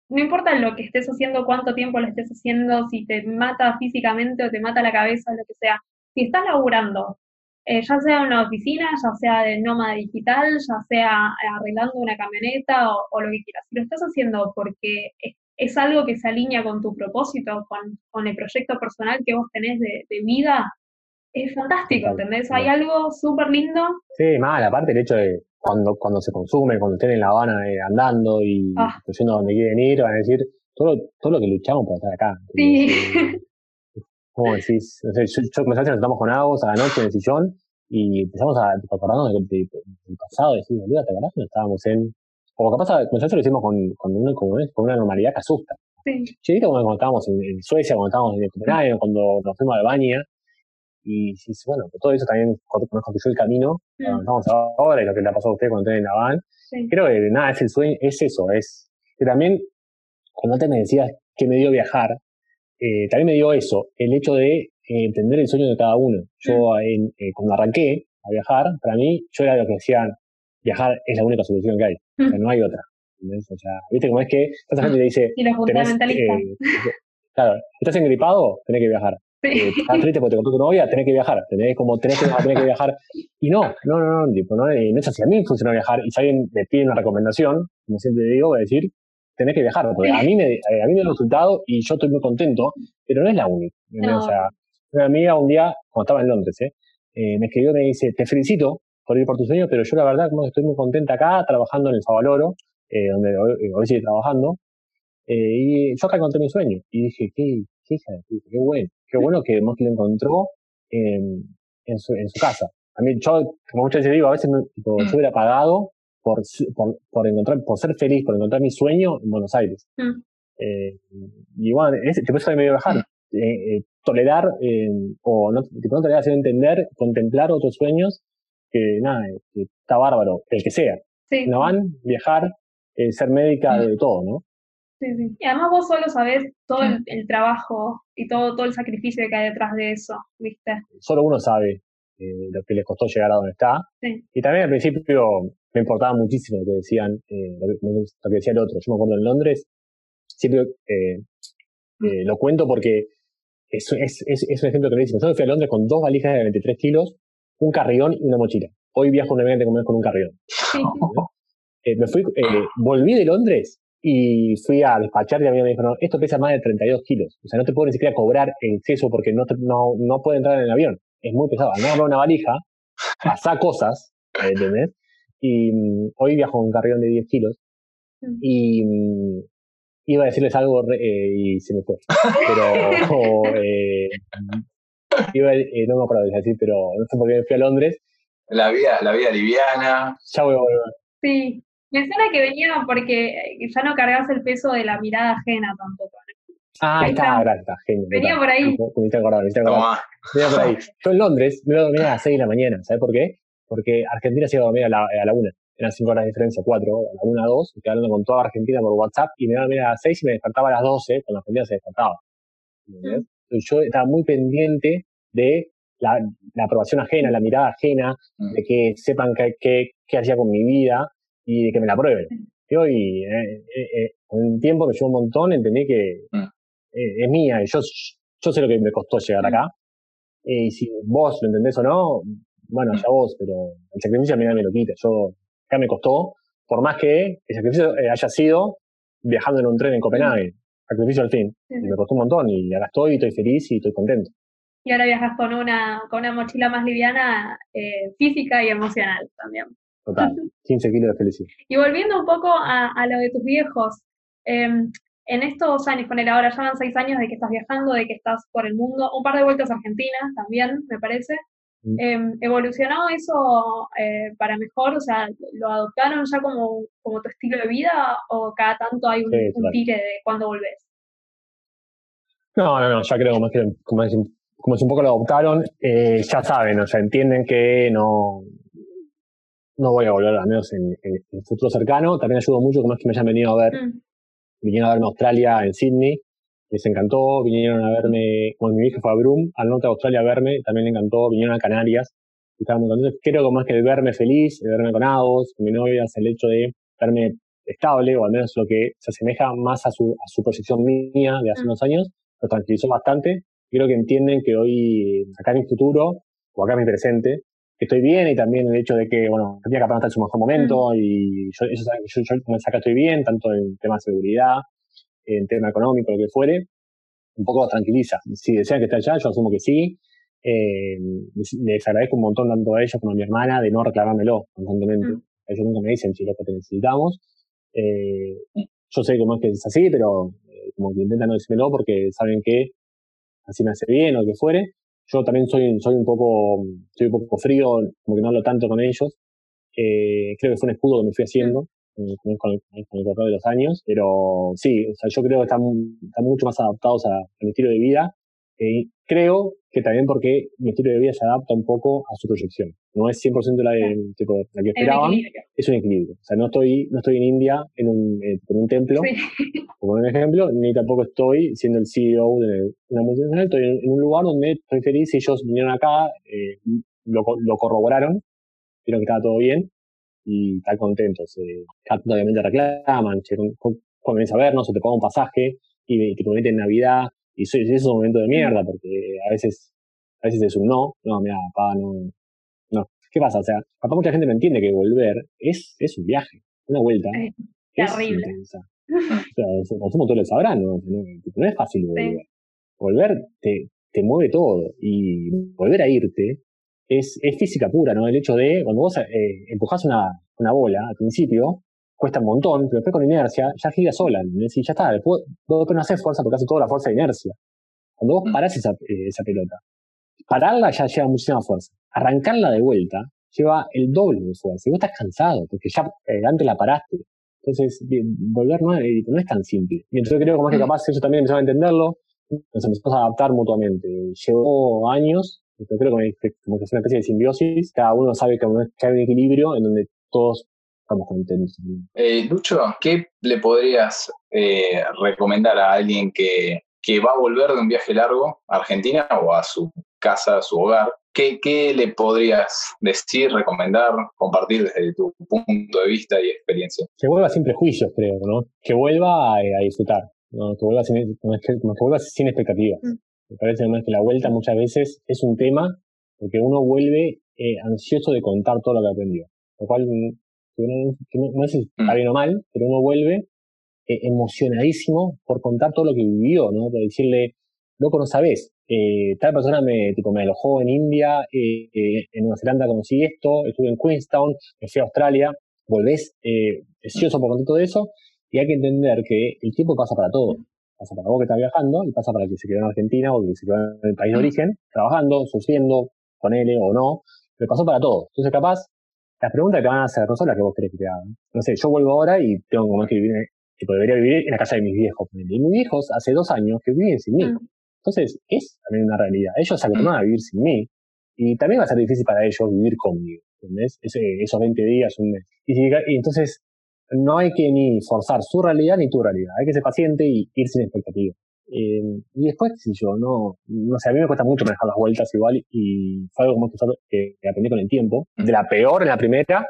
no importa lo que estés haciendo, cuánto tiempo lo estés haciendo, si te mata físicamente o te mata la cabeza, lo que sea. Si estás laburando, eh, ya sea en una oficina, ya sea de nómada digital, ya sea arreglando una camioneta o, o, lo que quieras, si lo estás haciendo porque es algo que se alinea con tu propósito, con, con el proyecto personal que vos tenés de, de vida, es fantástico, ¿entendés? Hay algo súper lindo. Sí, mal, aparte el hecho de cuando, cuando se consume, cuando estén en La Habana eh, andando y ah. a donde quieren ir, van a decir todo, todo lo que luchamos para estar acá. Sí. ¿Cómo decís? No sé, yo, yo nos estamos con Agos a la noche en el sillón y empezamos a acordarnos del, del, pasado decir, boludo, ¿te acordás cuando estábamos en O capaz, nosotros lo hicimos con, con, una, con, una normalidad que asusta. Sí. Chiquito, cuando estábamos en, Suecia, cuando estábamos en Copenhague, cuando nos fuimos a Albania, y sí, bueno, todo eso también nos construyó el camino, mm. estamos ahora y lo que le ha pasado a usted cuando estén en la van. Creo que nada, es el sueño, es eso, es que también, cuando antes me decías que me dio viajar, eh, también me dio eso, el hecho de eh, entender el sueño de cada uno. Yo, mm. eh, cuando arranqué a viajar, para mí, yo era lo que decían, viajar es la única solución que hay, o sea, mm. no hay otra. O sea, viste cómo es que esa gente te dice, y los fundamentalistas. claro, estás engripado, tenés que viajar. Eh, estás triste porque te compró tu novia, tenés que viajar, tenés como tenés que, tenés que viajar. Y no, no, no, no, tipo, no, eh, no es así. A mí funciona viajar y si alguien me pide una recomendación, como siempre digo, voy a decir, tenés que viajar, porque a mí me, eh, a mí me ha resultado y yo estoy muy contento, pero no es la única. O sea, una amiga un día, cuando estaba en Londres, eh, me escribió y me dice, te felicito por ir por tu sueño, pero yo la verdad como estoy muy contenta acá, trabajando en el Favaloro, donde hoy, hoy sigue trabajando, y yo acá encontré mi sueño. Y dije, qué, qué hija de puta, qué bueno qué bueno que lo encontró en, en, su, en su casa. A mí, yo, como muchas veces digo, a veces me, tipo, mm. yo hubiera pagado por, por, por, encontrar, por ser feliz, por encontrar mi sueño en Buenos Aires. Mm. Eh, y bueno, ese, tipo, eso me medio bajar. Mm. Eh, eh, tolerar, eh, o no, tipo, no tolerar, sino entender, contemplar otros sueños, que nada, que está bárbaro, el que sea. Sí. No van, viajar, ser médica, de todo, ¿no? Y además vos solo sabés todo el, trabajo y todo, todo el sacrificio que hay detrás de eso, ¿viste? Solo uno sabe eh, lo que le costó llegar a donde está. Y también al principio me importaba muchísimo lo que decían, eh, lo, que, decía el otro. Yo me acuerdo en Londres, siempre eh, lo cuento porque es, es, es, un ejemplo que me dice. Yo fui a Londres con dos valijas de 23 kilos, un carrión y una mochila. Hoy viajo un evento con un carrión. me fui, volví de Londres y fui a despachar y a mí me dijo, no, esto pesa más de 32 kilos. O sea, no te puedo ni siquiera cobrar el exceso porque no, no, no puede entrar en el avión. Es muy pesado. No agarrar una valija, pasar cosas, ¿entendés? Y mm, hoy viajo en un carrión de 10 kilos mm. y mm, iba a decirles algo eh, y se me fue. Pero eh, iba, eh, no me acuerdo de decir, pero no sé por qué fui a Londres. La vida, la vida liviana. Ya voy a volver. Sí, me suena que venía porque ya no cargas el peso de la mirada ajena tampoco. Ah, está, está, está, genio. Venía por ahí. Me te acordar, me te acordar. Venía por ahí. Yo en Londres me iba a dormir a las 6 de la mañana, ¿sabes por qué? Porque Argentina se iba a dormir a la, a la 1. Eran 5 horas de diferencia, 4, a la 1 a 2, estoy hablando con toda Argentina por WhatsApp y me iba a dormir a las 6 y me despertaba a las 12 cuando Argentina se despertaba. Mm. Yo estaba muy pendiente de la, la, aprobación ajena, la mirada ajena, mm. de que sepan qué hacía con mi vida, y de que me la prueben. Y hoy, eh, eh, eh, con un tiempo que llevo un montón, entendí que mm. es mía y yo, yo sé lo que me costó llegar acá. Y si vos lo entendés o no, bueno, ya vos, pero el sacrificio a mí me lo quita. Yo, acá me costó, por más que el sacrificio haya sido viajando en un tren en Copenhague. Sacrificio al fin. me costó un montón y ahora estoy, estoy feliz y estoy contento. Y ahora viajas con una, con una mochila más liviana, física y emocional también. Total, 15 kilos de felicidad. Y volviendo un poco a, lo de tus viejos, em, en estos años, con él ahora ya van seis años de que estás viajando, de que estás por el mundo, un par de vueltas a Argentina también, me parece. Em, ¿Evolucionó eso eh, para mejor? O sea, ¿lo adoptaron ya como, como tu estilo de vida o cada tanto hay un, tire de cuándo volvés? No, no, no, ya creo como que, como es, como un poco lo adoptaron, eh, ya saben, o sea, entienden que no, no voy a volver, al menos en, el futuro cercano. También ayudo mucho, como es que me hayan venido a ver, mm. vinieron a verme a Australia en Sydney, les encantó, vinieron a verme, como mi hija fue a Broome, al norte de Australia a verme, también le encantó, vinieron a Canarias, estaban muy contentos. Creo como es que el verme feliz, el verme con Agos, con mi novia, es el hecho de verme estable, o al menos lo que se asemeja más a su, a su proyección mía de hace mm. unos años, lo tranquilizó bastante. Creo que entienden que hoy, acá en mi futuro, o acá en mi presente, estoy bien y también el hecho de que, bueno, tenía que está en su mejor momento mm. y yo, ellos saben que yo, yo acá estoy bien, tanto en tema de seguridad, en tema económico, lo que fuere, un poco tranquiliza. Si desean que esté allá, yo asumo que sí. Eh, les agradezco un montón tanto a ellos como a mi hermana de no reclamármelo constantemente. Mm. Ellos nunca me dicen, si lo que te necesitamos. Eh, yo sé cómo es que es así, pero eh, como que intentan no decírmelo porque saben que así me hace bien o lo que fuere. Yo también soy, soy un poco, soy un poco frío, como que no hablo tanto con ellos. Creo que fue un escudo que me fui haciendo. Con, con, el correr de los años, pero sí, o sea, yo creo que están, están mucho más adaptados a, al estilo de vida. Eh, creo que también porque mi estilo de vida se adapta un poco a su proyección. No es 100% la, de, tipo, la que esperaban, es un equilibrio. O sea, no estoy, no estoy en India en un, en un templo, como un ejemplo, ni tampoco estoy siendo el CEO de una multinacional, estoy en, un lugar donde estoy feliz y ellos vinieron acá, eh, lo, lo corroboraron, vieron que estaba todo bien y están contentos. Eh, obviamente reclaman, che, comienza a vernos o te pagan un pasaje y te prometen Navidad y eso, es un momento de mierda porque a veces a veces es un no, no, mira, papá, no, no. ¿Qué pasa? O sea, papá mucha gente no entiende que volver es, es un viaje, una vuelta. Es terrible. O sea, lo sabrán, ¿no? No, es fácil volver. Volver te, te mueve todo y volver a irte es, es física pura, ¿no? El hecho de, cuando vos eh, empujás una, una bola al principio, cuesta un montón, pero después con inercia ya gira sola, y ya está, después, no haces fuerza porque hace toda la fuerza de inercia. Cuando vos mm. parás esa, eh, esa pelota, pararla ya lleva muchísima fuerza. Arrancarla de vuelta lleva el doble de fuerza. Y vos estás cansado, porque ya eh, antes la paraste. Entonces, volver no, no, es tan simple. Y entonces creo que más que mm. capaz ellos también empezaron a entenderlo, nos empezamos a adaptar mutuamente. Llevó años yo creo que como que es una especie de simbiosis, cada uno sabe que, hay un equilibrio en donde todos estamos contentos. Eh, Lucho, ¿qué le podrías eh, recomendar a alguien que, que va a volver de un viaje largo a Argentina o a su casa, a su hogar? ¿Qué, ¿Qué, le podrías decir, recomendar, compartir desde tu punto de vista y experiencia? Que vuelva sin prejuicios, creo, ¿no? Que vuelva a, disfrutar, ¿no? que, vuelva sin, que, vuelva sin expectativas. Mm. Me parece además que la vuelta muchas veces es un tema porque uno vuelve eh, ansioso de contar todo lo que aprendió. Lo cual no, no, sé si está mm. bien o mal, pero uno vuelve eh, emocionadísimo por contar todo lo que vivió, ¿no? Por decirle, loco, no sabes, eh, tal persona me, tipo, me alojó en India, en Nueva Zelanda conocí esto, estuve en Queenstown, me fui a Australia, volvés ansioso por contar todo eso, y hay que entender que el tiempo pasa para todo pasa para vos que estás viajando y pasa para el que se quedó en Argentina o que se quedó en el país de origen, trabajando, sufriendo, con él o no, pero pasó para todos. Entonces, capaz, las preguntas que te van a hacer no son las que vos querés que te hagan. No sé, yo vuelvo ahora y tengo como que vivir, tipo, debería vivir en la casa de mis viejos. Y mis viejos hace dos años que viven sin mí. Mm. Entonces, es también una realidad. Ellos se acostumbran a vivir sin mí y también va a ser difícil para ellos vivir conmigo. ¿Entendés? esos 20 días, un mes. y entonces, no hay que ni forzar su realidad ni tu realidad. Hay que ser paciente y ir sin expectativas. Eh, y después, si yo, no, no sé, a mí me cuesta mucho manejar las vueltas igual y fue algo como que, que aprendí con el tiempo. De la peor en la primera,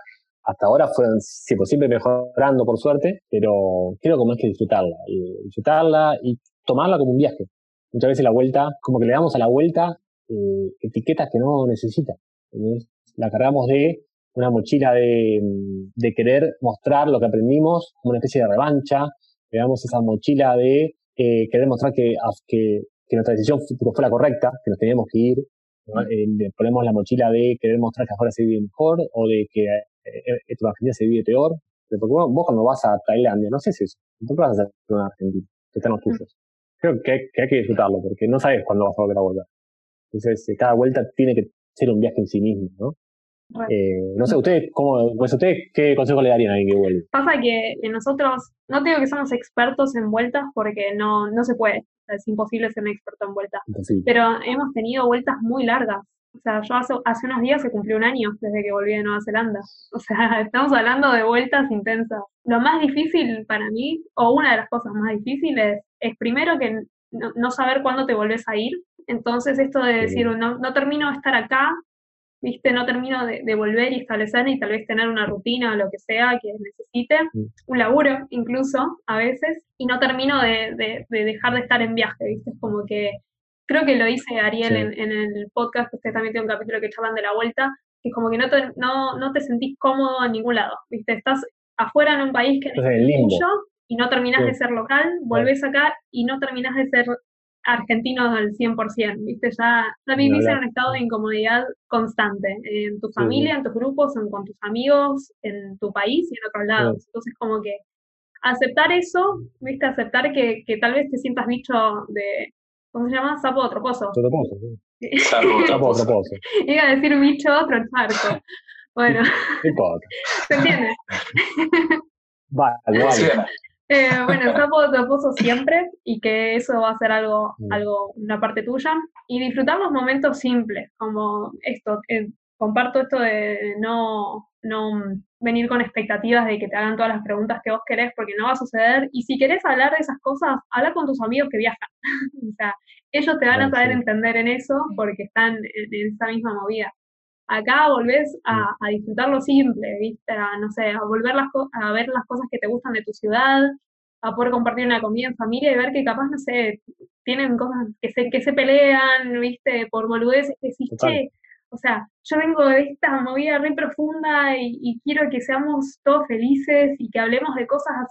hasta ahora fueron, si posible, mejorando por suerte, pero creo que más que disfrutarla. Y disfrutarla y tomarla como un viaje. Muchas veces la vuelta, como que le damos a la vuelta eh, etiquetas que no necesita. La cargamos de una mochila de, de, querer mostrar lo que aprendimos, como una especie de revancha, digamos, esa mochila de eh, querer mostrar que, que, que, nuestra decisión fue la correcta, que nos teníamos que ir, eh, ponemos la mochila de querer mostrar que ahora se vive mejor o de que eh, en Argentina se vive peor, porque vos, cuando vas a Tailandia, no sé si eso, tú vas a hacer una Argentina, que están los tuyos. Creo que, que, hay que disfrutarlo, porque no sabes cuándo vas a volver a volver. Entonces, cada vuelta tiene que ser un viaje en sí mismo, ¿no? Eh, no sé, ¿ustedes, cómo, pues ustedes qué consejo le darían a alguien que vuelve? Pasa que nosotros, no digo que somos expertos en vueltas porque no, no se puede, es imposible ser un experto en vueltas, pero hemos tenido vueltas muy largas. O sea, yo hace, hace unos días se cumplió un año desde que volví de Nueva Zelanda. O sea, estamos hablando de vueltas intensas. Lo más difícil para mí, o una de las cosas más difíciles, es primero que no, saber cuándo te volvés a ir. Entonces, esto de decir, no, no termino de estar acá, ¿viste? No termino de, volver y establecer y tal vez tener una rutina o lo que sea que necesite, un laburo incluso a veces, y no termino de, dejar de estar en viaje, ¿viste? Es como que, creo que lo dice Ariel en, el podcast, que usted también tiene un capítulo que charlan de la vuelta, que es como que no te, no, no te sentís cómodo en ningún lado, ¿viste? Estás afuera en un país que no es tuyo y no terminas de ser local, volvés acá y no terminas de ser argentinos al 100%, ¿viste? Ya, ya vivís en un estado de incomodidad constante, en tu familia, en tus grupos, en, con tus amigos, en tu país y en otros lados. Entonces, como que aceptar eso, ¿viste? Aceptar que, que tal vez te sientas bicho de, ¿cómo se llama? Sapo otro pozo. Otro pozo, sí. Sapo otro pozo. Iba a decir bicho otro charco. Bueno. ¿Se entiende? Va, vale. Eh, bueno, sapo puso siempre y que eso va a ser algo, mm. algo, una parte tuya. Y disfrutar los momentos simples, como esto, eh, comparto esto de no, no venir con expectativas de que te hagan todas las preguntas que vos querés, porque no va a suceder. Y si querés hablar de esas cosas, habla con tus amigos que viajan. o sea, ellos te van a saber entender en eso porque están en, esa misma movida. Acá volvés a, a, disfrutar lo simple, ¿viste? A, no sé, a volver las a ver las cosas que te gustan de tu ciudad, a poder compartir una comida en familia y ver que capaz, no sé, tienen cosas que se, que se pelean, ¿viste? Por boludeces, que decís, che, o sea, yo vengo de esta movida re profunda y, quiero que seamos todos felices y que hablemos de cosas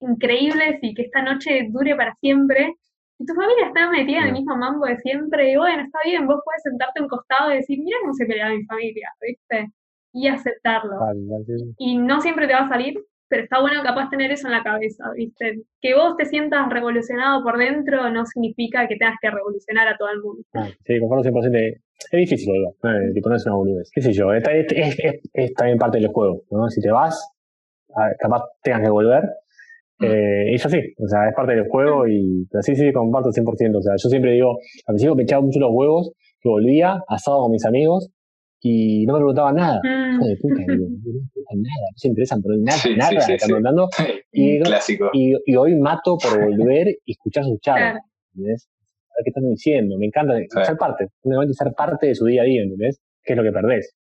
increíbles y que esta noche dure para siempre. Y tu familia está metida en el mismo mambo de siempre, y bueno, está bien, vos puedes sentarte a un costado y decir, mira cómo se pelea mi familia, ¿viste? Y aceptarlo. Y no siempre te va a salir, pero está bueno capaz tener eso en la cabeza, ¿viste? Que vos te sientas revolucionado por dentro no significa que tengas que revolucionar a todo el mundo. Ah, sí, conforme 100%. Es difícil, ¿verdad? Eh, tipo, no es una boludez. ¿Qué sé yo? Es, es, también parte del juego, ¿no? Si te vas, capaz tengas que volver. Eh, es así, o sea, es parte del juego y pero sí, sí, comparto 100%. O sea, yo siempre digo, al principio me echaba mucho los huevos, que volvía asado con mis amigos y no me preguntaban nada. Puta, no me nada, no se interesan por nada, nada, sí, están preguntando. Y, Clásico. Y, hoy mato por volver y escuchar sus charlas. ¿entendés? A ver qué están diciendo. Me encanta ser parte, únicamente ser parte de su día a día, ¿entendés? ¿Qué es lo que perdés?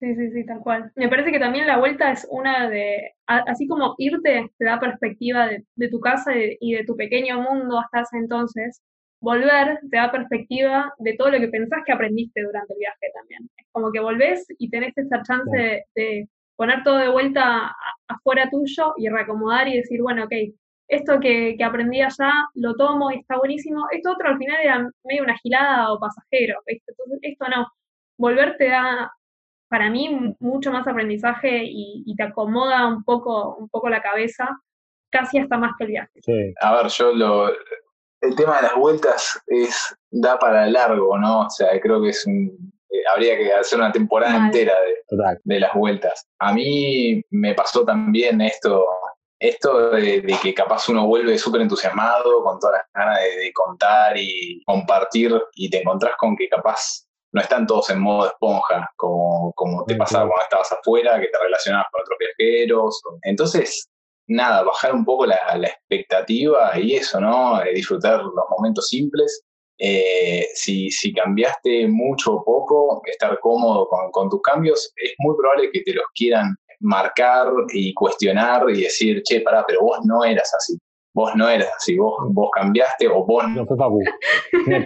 Sí, sí, sí, tal cual. Me parece que también la vuelta es una de, así como irte te da perspectiva de, de tu casa y de tu pequeño mundo hasta ese entonces, volver te da perspectiva de todo lo que pensás que aprendiste durante el viaje también. Es como que volvés y tenés esa chance de, poner todo de vuelta afuera tuyo y reacomodar y decir, bueno, ok, esto que, que, aprendí allá lo tomo y está buenísimo. Esto otro al final era medio una gilada o pasajero. Entonces, esto no. Volver te da, para mí, mucho más aprendizaje y, te acomoda un poco, un poco la cabeza, casi hasta más que el viaje. A ver, yo lo, el tema de las vueltas es da para largo, ¿no? O sea, creo que es un, eh, habría que hacer una temporada entera de, de, las vueltas. A mí me pasó también esto, esto de, que capaz uno vuelve súper entusiasmado, con todas las ganas de, contar y compartir, y te encontrás con que capaz no están todos en modo esponja, como, como te pasaba cuando estabas afuera, que te relacionabas con otros viajeros. Entonces, nada, bajar un poco la, expectativa y eso, ¿no? Eh, disfrutar los momentos simples. Eh, si, si, cambiaste mucho o poco, estar cómodo con, tus cambios, es muy probable que te los quieran marcar y cuestionar y decir, che, pará, pero vos no eras así. Vos no eras así, vos, vos cambiaste o vos no. fue Facu.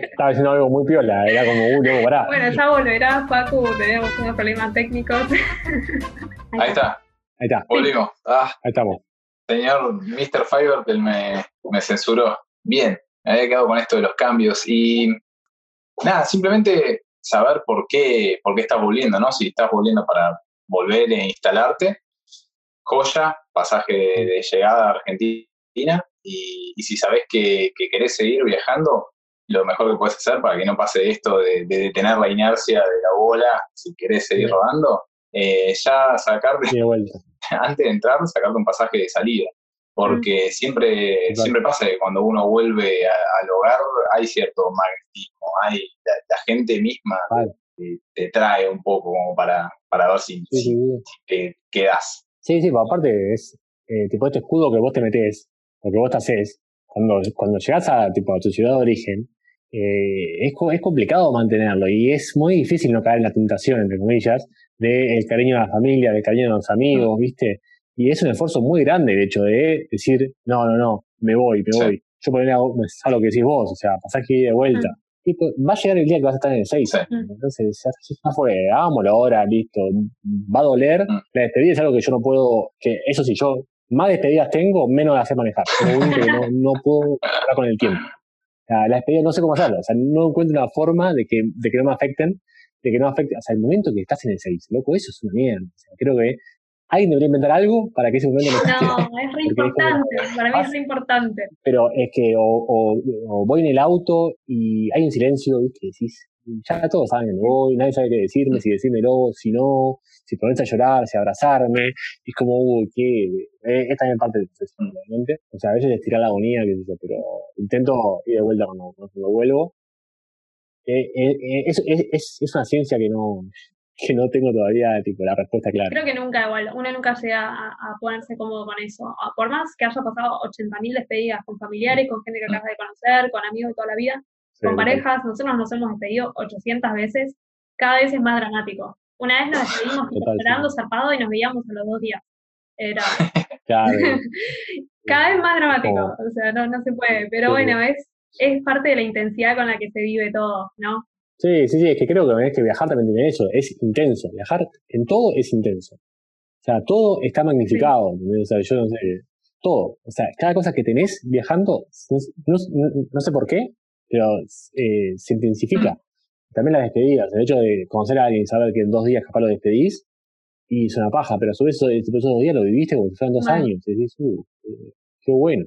Estaba diciendo algo muy piola, era como, uh, luego, pará. Bueno, ya volverá, Facu, tenemos unos problemas técnicos. Ahí está. Ahí está. Volvimos. Ah. Ahí estamos señor Mr. Fiverr me, me censuró. Bien, me había quedado con esto de los cambios y nada, simplemente saber por qué, por qué estás volviendo, ¿no? Si estás volviendo para volver e instalarte, joya, pasaje de, llegada a Argentina y, si sabes que, querés seguir viajando, lo mejor que puedes hacer para que no pase esto de, detener la inercia de la bola, si querés seguir rodando, eh, ya sacarte, antes de entrar, sacarte un pasaje de salida. Porque siempre, siempre pasa que cuando uno vuelve al hogar hay cierto magnetismo, hay la, gente misma te, trae un poco como para, para ver si, te quedas. Sí, sí, pero aparte es eh, tipo este escudo que vos te metés, lo que vos haces, cuando, cuando llegás a, tipo, a tu ciudad de origen, eh, es, es complicado mantenerlo y es muy difícil no caer en la tentación, entre comillas, del cariño de la familia, del cariño de los amigos, ¿viste? Y es un esfuerzo muy grande el hecho de decir, no, no, no, me voy, me voy. Yo ponía a lo que decís vos, o sea, pasaje de vuelta. Y pues, va a llegar el día que vas a estar en el 6. Entonces, ya, fue, hagámoslo ahora, listo. Va a doler. La despedida es algo que yo no puedo, que eso sí, yo más despedidas tengo, menos las sé manejar. no, no puedo hablar con el tiempo. La, la despedida no sé cómo hacerlo, o sea, no encuentro una forma de que, de que no me afecten de que no afecte, o sea, el momento que estás en el 6, loco, eso es una mierda. O sea, creo que alguien debería inventar algo para que ese momento no No, es re importante, para mí es re importante. Pero es que o, o, voy en el auto y hay un silencio. Y decís, ya todos saben que me voy, nadie sabe qué decirme, si decírmelo, si no, si ponerse a llorar, si abrazarme, y es como, uy, qué, eh, es también parte del proceso, realmente. O sea, a veces estirar la agonía, qué sé yo, pero intento ir de vuelta cuando, cuando vuelvo. Eh, eh, es, es, es una ciencia que no, que no tengo todavía tipo la respuesta clara. Creo que nunca igual, uno nunca llega a, ponerse cómodo con eso. Por más que haya pasado 80.000 despedidas con familiares, con gente que acabas de conocer, con amigos de toda la vida, con parejas, nosotros nos hemos despedido 800 veces, cada vez es más dramático. Una vez nos despedimos esperando zarpado y nos veíamos a los dos días. Era cada vez más dramático, o sea, no, no se puede, pero bueno, es, es parte de la intensidad con la que se vive todo, ¿no? Sí, sí, sí, es que creo que, es que viajar también tiene eso, es intenso, viajar en todo es intenso. O sea, todo está magnificado, o sea, yo no sé, todo. O sea, cada cosa que tenés viajando, no, no sé por qué, pero eh, se intensifica. También las despedidas, el hecho de conocer a alguien y saber que en dos días capaz lo despedís, y es una paja, pero a su vez esos, dos días lo viviste como si fueran dos años, y decís, uh, eh, qué bueno.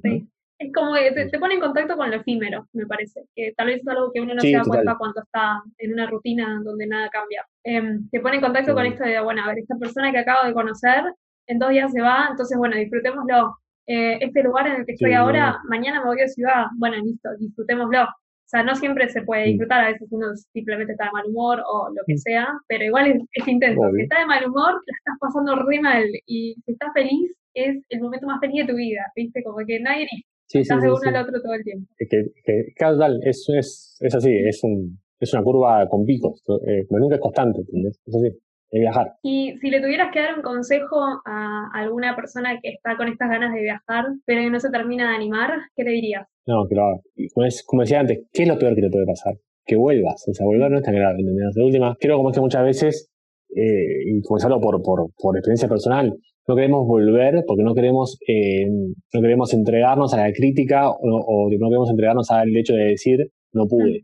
Es como que te, pone en contacto con lo efímero, me parece, que tal vez es algo que uno no se da cuenta cuando está en una rutina donde nada cambia. Em, te pone en contacto con esto de, bueno, a ver, esta persona que acabo de conocer, en dos días se va, entonces, bueno, disfrutémoslo. Eh, este lugar en el que estoy ahora, mañana me voy a ciudad, bueno, listo, disfrutémoslo. O sea, no siempre se puede disfrutar, a veces uno simplemente está de mal humor o lo que sea, pero igual es, intenso. Si estás de mal humor, la estás pasando re mal y si estás feliz, es el momento más feliz de tu vida, ¿viste? Como que nadie sí, estás de uno al otro todo el tiempo. Es que, que tal, es, es, es así, es, un, es una curva con picos, eh, nunca es constante, ¿entendés? Es así viajar. Y si le tuvieras que dar un consejo a alguna persona que está con estas ganas de viajar, pero que no se termina de animar, ¿qué le dirías? No, que Como, como decía antes, ¿qué es lo peor que te puede pasar? Que vuelvas. O sea, volver no es tan grave. De última, creo como es que muchas veces, eh, y comenzarlo por, por, por experiencia personal, no queremos volver porque no queremos, eh, no queremos entregarnos a la crítica o, o, no queremos entregarnos al hecho de decir no pude.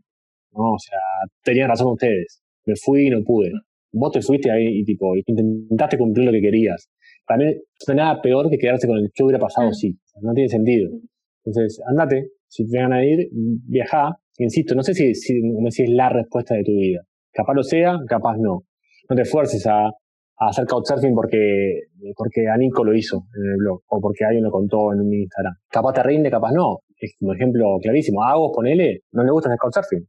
No, o sea, tenían razón ustedes. Me fui y no pude vos te fuiste ahí y tipo, intentaste cumplir lo que querías. También no hay nada peor que quedarse con el que hubiera pasado mm. sí. No tiene sentido. Entonces, andate, si te van a ir, viajá. Insisto, no sé si, si, es la respuesta de tu vida. Capaz lo sea, capaz no. No te esfuerces a, a hacer couchsurfing porque, porque Anico lo hizo en el blog o porque alguien lo contó en un Instagram. Capaz te rinde, capaz no. Es un ejemplo clarísimo. A ponele, no le gusta hacer couchsurfing.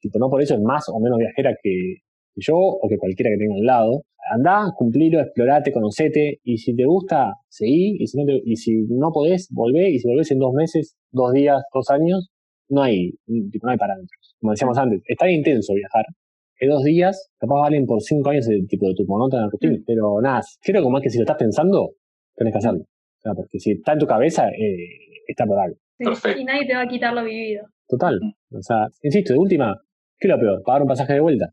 Tipo, no por eso es más o menos viajera que, yo o que cualquiera que tenga al lado. Andá, cumplilo, explorate, conocete, y si te gusta, seguí, y si no, y si no podés, volvé, y si volvés en dos meses, dos días, dos años, no hay, no hay parámetros. Como decíamos antes, está intenso viajar, que dos días capaz valen por cinco años de, tipo, de tu monótona rutina, mm. pero nada, creo como más que si lo estás pensando, tenés que hacerlo. O sea, porque si está en tu cabeza, eh, está por algo. Y nadie te va a quitar lo vivido. Total. O sea, insisto, de última, ¿qué es lo peor? Pagar un pasaje de vuelta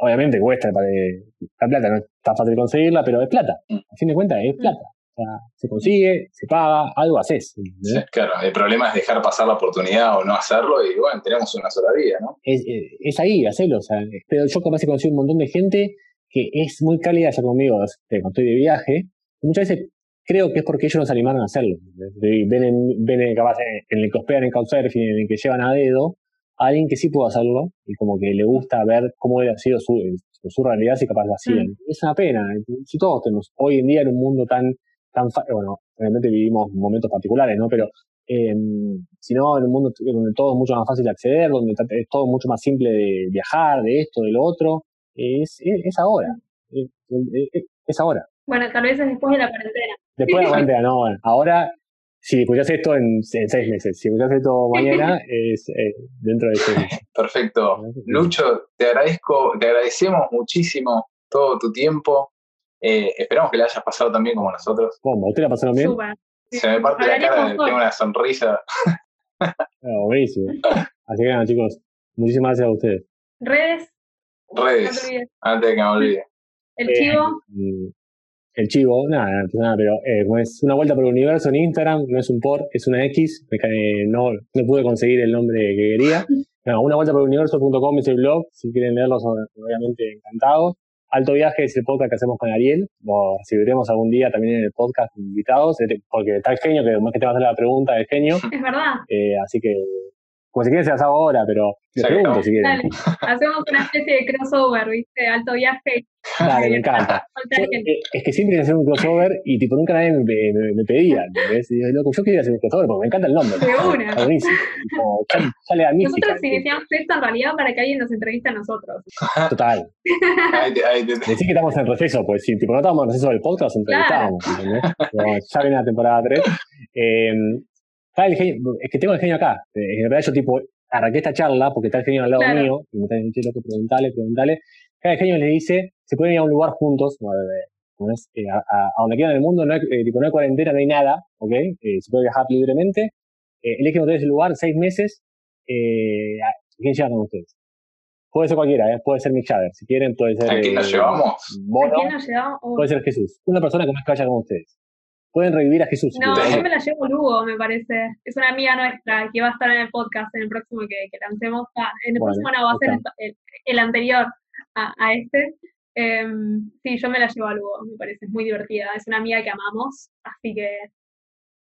obviamente cuesta la plata, no es tan fácil conseguirla, pero es plata. Mm. A fin de cuentas, es plata. O sea, se consigue, se paga, algo haces. claro, el problema es dejar pasar la oportunidad o no hacerlo y bueno, tenemos una sola vida, ¿no? Es, es ahí, hacerlo. O sea, pero yo capaz he conocido un montón de gente que es muy cálida ya conmigo, cuando estoy de viaje, y muchas veces creo que es porque ellos nos animaron a hacerlo. Ven, en, ven capaz en, el que hospedan en Couchsurfing, en el que llevan a dedo, alguien que sí pudo hacerlo y como que le gusta ver cómo ha sido su, su realidad si capaz lo hacían. Mm. Es una pena. Si todos tenemos hoy en día en un mundo tan, tan bueno, obviamente vivimos momentos particulares, ¿no? Pero eh, si no, en un mundo donde todo es mucho más fácil de acceder, donde es todo mucho más simple de viajar, de esto, de lo otro, es, es, ahora. Es, es, ahora. Bueno, tal vez es después de la cuarentena. Después de la cuarentena, no, bueno. Ahora si escuchas esto en, seis meses, si escuchas esto mañana, es eh, dentro de seis meses. Perfecto. Lucho, te agradezco, te agradecemos muchísimo todo tu tiempo. Eh, esperamos que le hayas pasado también como nosotros. ¿Cómo? ¿Usted la pasado bien? Se me parte la cara, tengo una sonrisa. Ah, buenísimo. Así que nada, chicos, muchísimas gracias a ustedes. Redes. Redes. Antes de que me olvide. El chivo. Eh, el chivo, nada, nada pero eh, es una vuelta por el universo en Instagram, no es un por, es una X, no, no pude conseguir el nombre que quería. No, una vuelta por el universo.com es el blog, si quieren leerlo, son obviamente encantados. Alto Viaje es el podcast que hacemos con Ariel, o recibiremos algún día también en el podcast invitados, porque está el genio, que más que te va a hacer la pregunta del genio. Es verdad. Eh, así que Como si quieren se las hago ahora, pero les que pregunto si quieren. Dale, hacemos una especie de crossover, ¿viste? Alto viaje. Dale, me encanta. Yo, eh, es que siempre quise hacer un crossover y tipo nunca nadie me, me- me pedía, ¿entendés? Y loco, yo quería hacer un crossover porque me encanta el nombre. De una. Está buenísimo. Tipo, ya, ya le da mística. Nosotros iniciamos esto en realidad para que alguien nos entreviste a nosotros. Total. Decir que estamos en receso, pues si tipo, no estábamos en receso del podcast, entrevistábamos, ¿entendés? Pero ya viene la temporada 3. Eh, está el genio, es que tengo el genio acá. Eh, En realidad yo tipo arranqué esta charla porque está el genio al lado Claro. mío, y me está diciendo que preguntale, preguntale. Cada genio le dice, se pueden ir a un lugar juntos, no, eh. Eh, a, a- a donde quieran en el mundo, no hay, eh, tipo, no hay cuarentena, no hay nada, ¿ok? Eh, se puede viajar libremente. Eh, eligen ustedes el lugar, seis meses. Eh, ¿a ¿Quién llevan con ustedes? Puede ser cualquiera, ¿eh? puede ser Mick Jagger, si quieren, puede ser. ¿A quién nos eh, llevamos? ¿A quién nos llevamos? Puede ser Jesús. Una persona que más que vaya con ustedes. Pueden revivir a Jesús. No, yo me la llevo Lugo, me parece. Es una amiga nuestra que va a estar en el podcast en el próximo que, que lancemos. Ah, en el Bueno, próximo no, va a ser el, el anterior a, a este. Em, sí, yo me la llevo a Lugo, me parece. Es muy divertida. Es una amiga que amamos, así que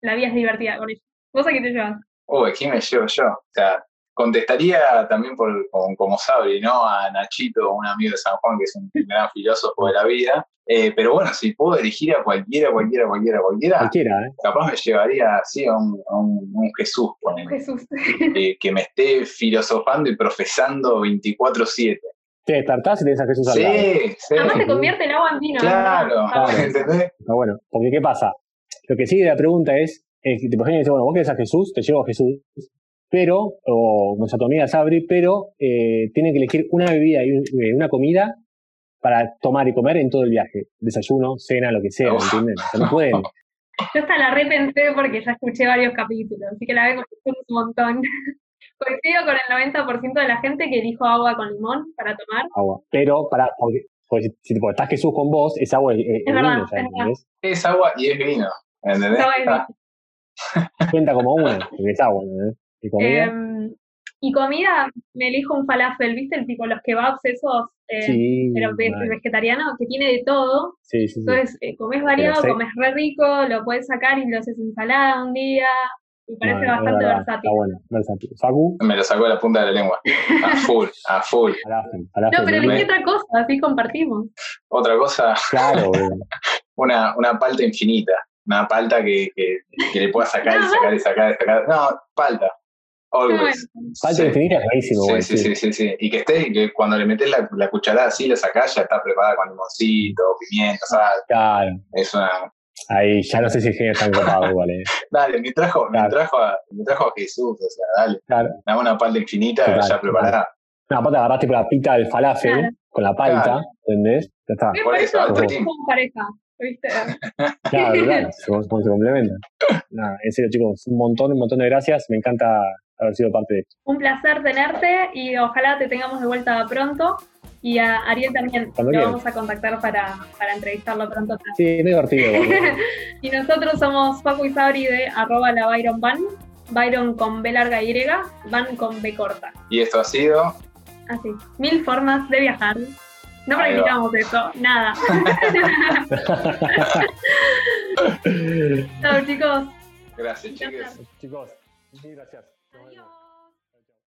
la vida es divertida con ella. ¿Vos a quién te llevas? Uy, ¿quién me llevo yo? O sea, contestaría también por, como, como Sabri, ¿no? A Nachito, un amigo de San Juan que es un gran filósofo de la vida. Eh, pero bueno, si puedo elegir a cualquiera, cualquiera, cualquiera, cualquiera, Cualquiera, ¿eh? capaz me llevaría así a un, a un, un Jesús, ponele, Jesús. que, que me esté filosofando y profesando 24-7. Te despertás y tenés a Jesús al lado. Sí, sí. Además te convierte el agua en vino. Claro, ¿no? Está bueno. ¿entendés? Está bueno. Porque, ¿qué pasa? Lo que sigue la pregunta es, es que genio dice, bueno, vos querés a Jesús, te llevo a Jesús, pero, o nuestra tu amiga Sabri, pero eh, tienen que elegir una bebida y un- eh, una comida para tomar y comer en todo el viaje. Desayuno, cena, lo que sea, ¿me Uf. entienden? O sea, no pueden. Yo hasta la repensé porque ya escuché varios capítulos, así que la vengo escuchando un montón. Coincido con el 90% de la gente que dijo agua con limón para tomar. agua. Pero, para, porque, porque si, si, tipo, estás Jesús con vos, esa agua es, es- es verdad, vino, ya, es. Es agua y es vino. ¿Entendés? Y Cuenta como una, porque es agua, ¿entendés? Y comida, Em, y comida, me elijo un falafel, ¿viste? El tipo, los kebabs esos, eh, sí, pero mal. vegetariano, que tiene de todo. sí, sí, sí. Entonces, eh, comes variado, sé- comes re rico, lo puedes sacar y lo haces ensalada un día. Me parece No, no, es bastante verdad, versátil. Está bueno, versátil. Facu, me lo sacó de la punta de la lengua. A full, a full. falafel, falafel, No, pero elegí otra cosa, así compartimos. Otra cosa, Claro, una, una palta infinita. Una palta que, que, que le puedas sacar y sacar y sacar y sacar. No, palta. Always. Falta Sí. infinita es Sí, igual, sí, sí, sí, sí. Y que esté, y que cuando le metes la, la cucharada así, la sacás, ya está preparada con limoncito, pimienta, sal. Claro. Es una. Ahí ya no sé si el genio está copado igual, eh. Dale, me trajo, me Claro. trajo, a, me trajo a Jesús, o sea, dale. Claro. Dame una palta infinita Total, ya preparada. No, aparte agarraste con la pita del falafel, Claro. con la palta, Claro. ¿entendés? Ya está. Por eso, alto pareja, ¿viste? Claro, claro, se, se complementan. Nada, en serio, chicos, un montón, un montón de gracias. Me encanta haber sido parte de esto. Un placer tenerte y ojalá te tengamos de vuelta pronto. Y a Ariel también Cuando lo quieras. vamos a contactar para, para entrevistarlo pronto. también. Sí, es divertido. Y nosotros somos Paco y Sabri de arroba la Byron Van. Byron con B larga Y, Van con B corta. Y esto ha sido. Así. Mil formas de viajar. No Ahí va. practicamos eso, nada. Chao chicos. Gracias, chicos. chicos, muchas gracias. Adiós.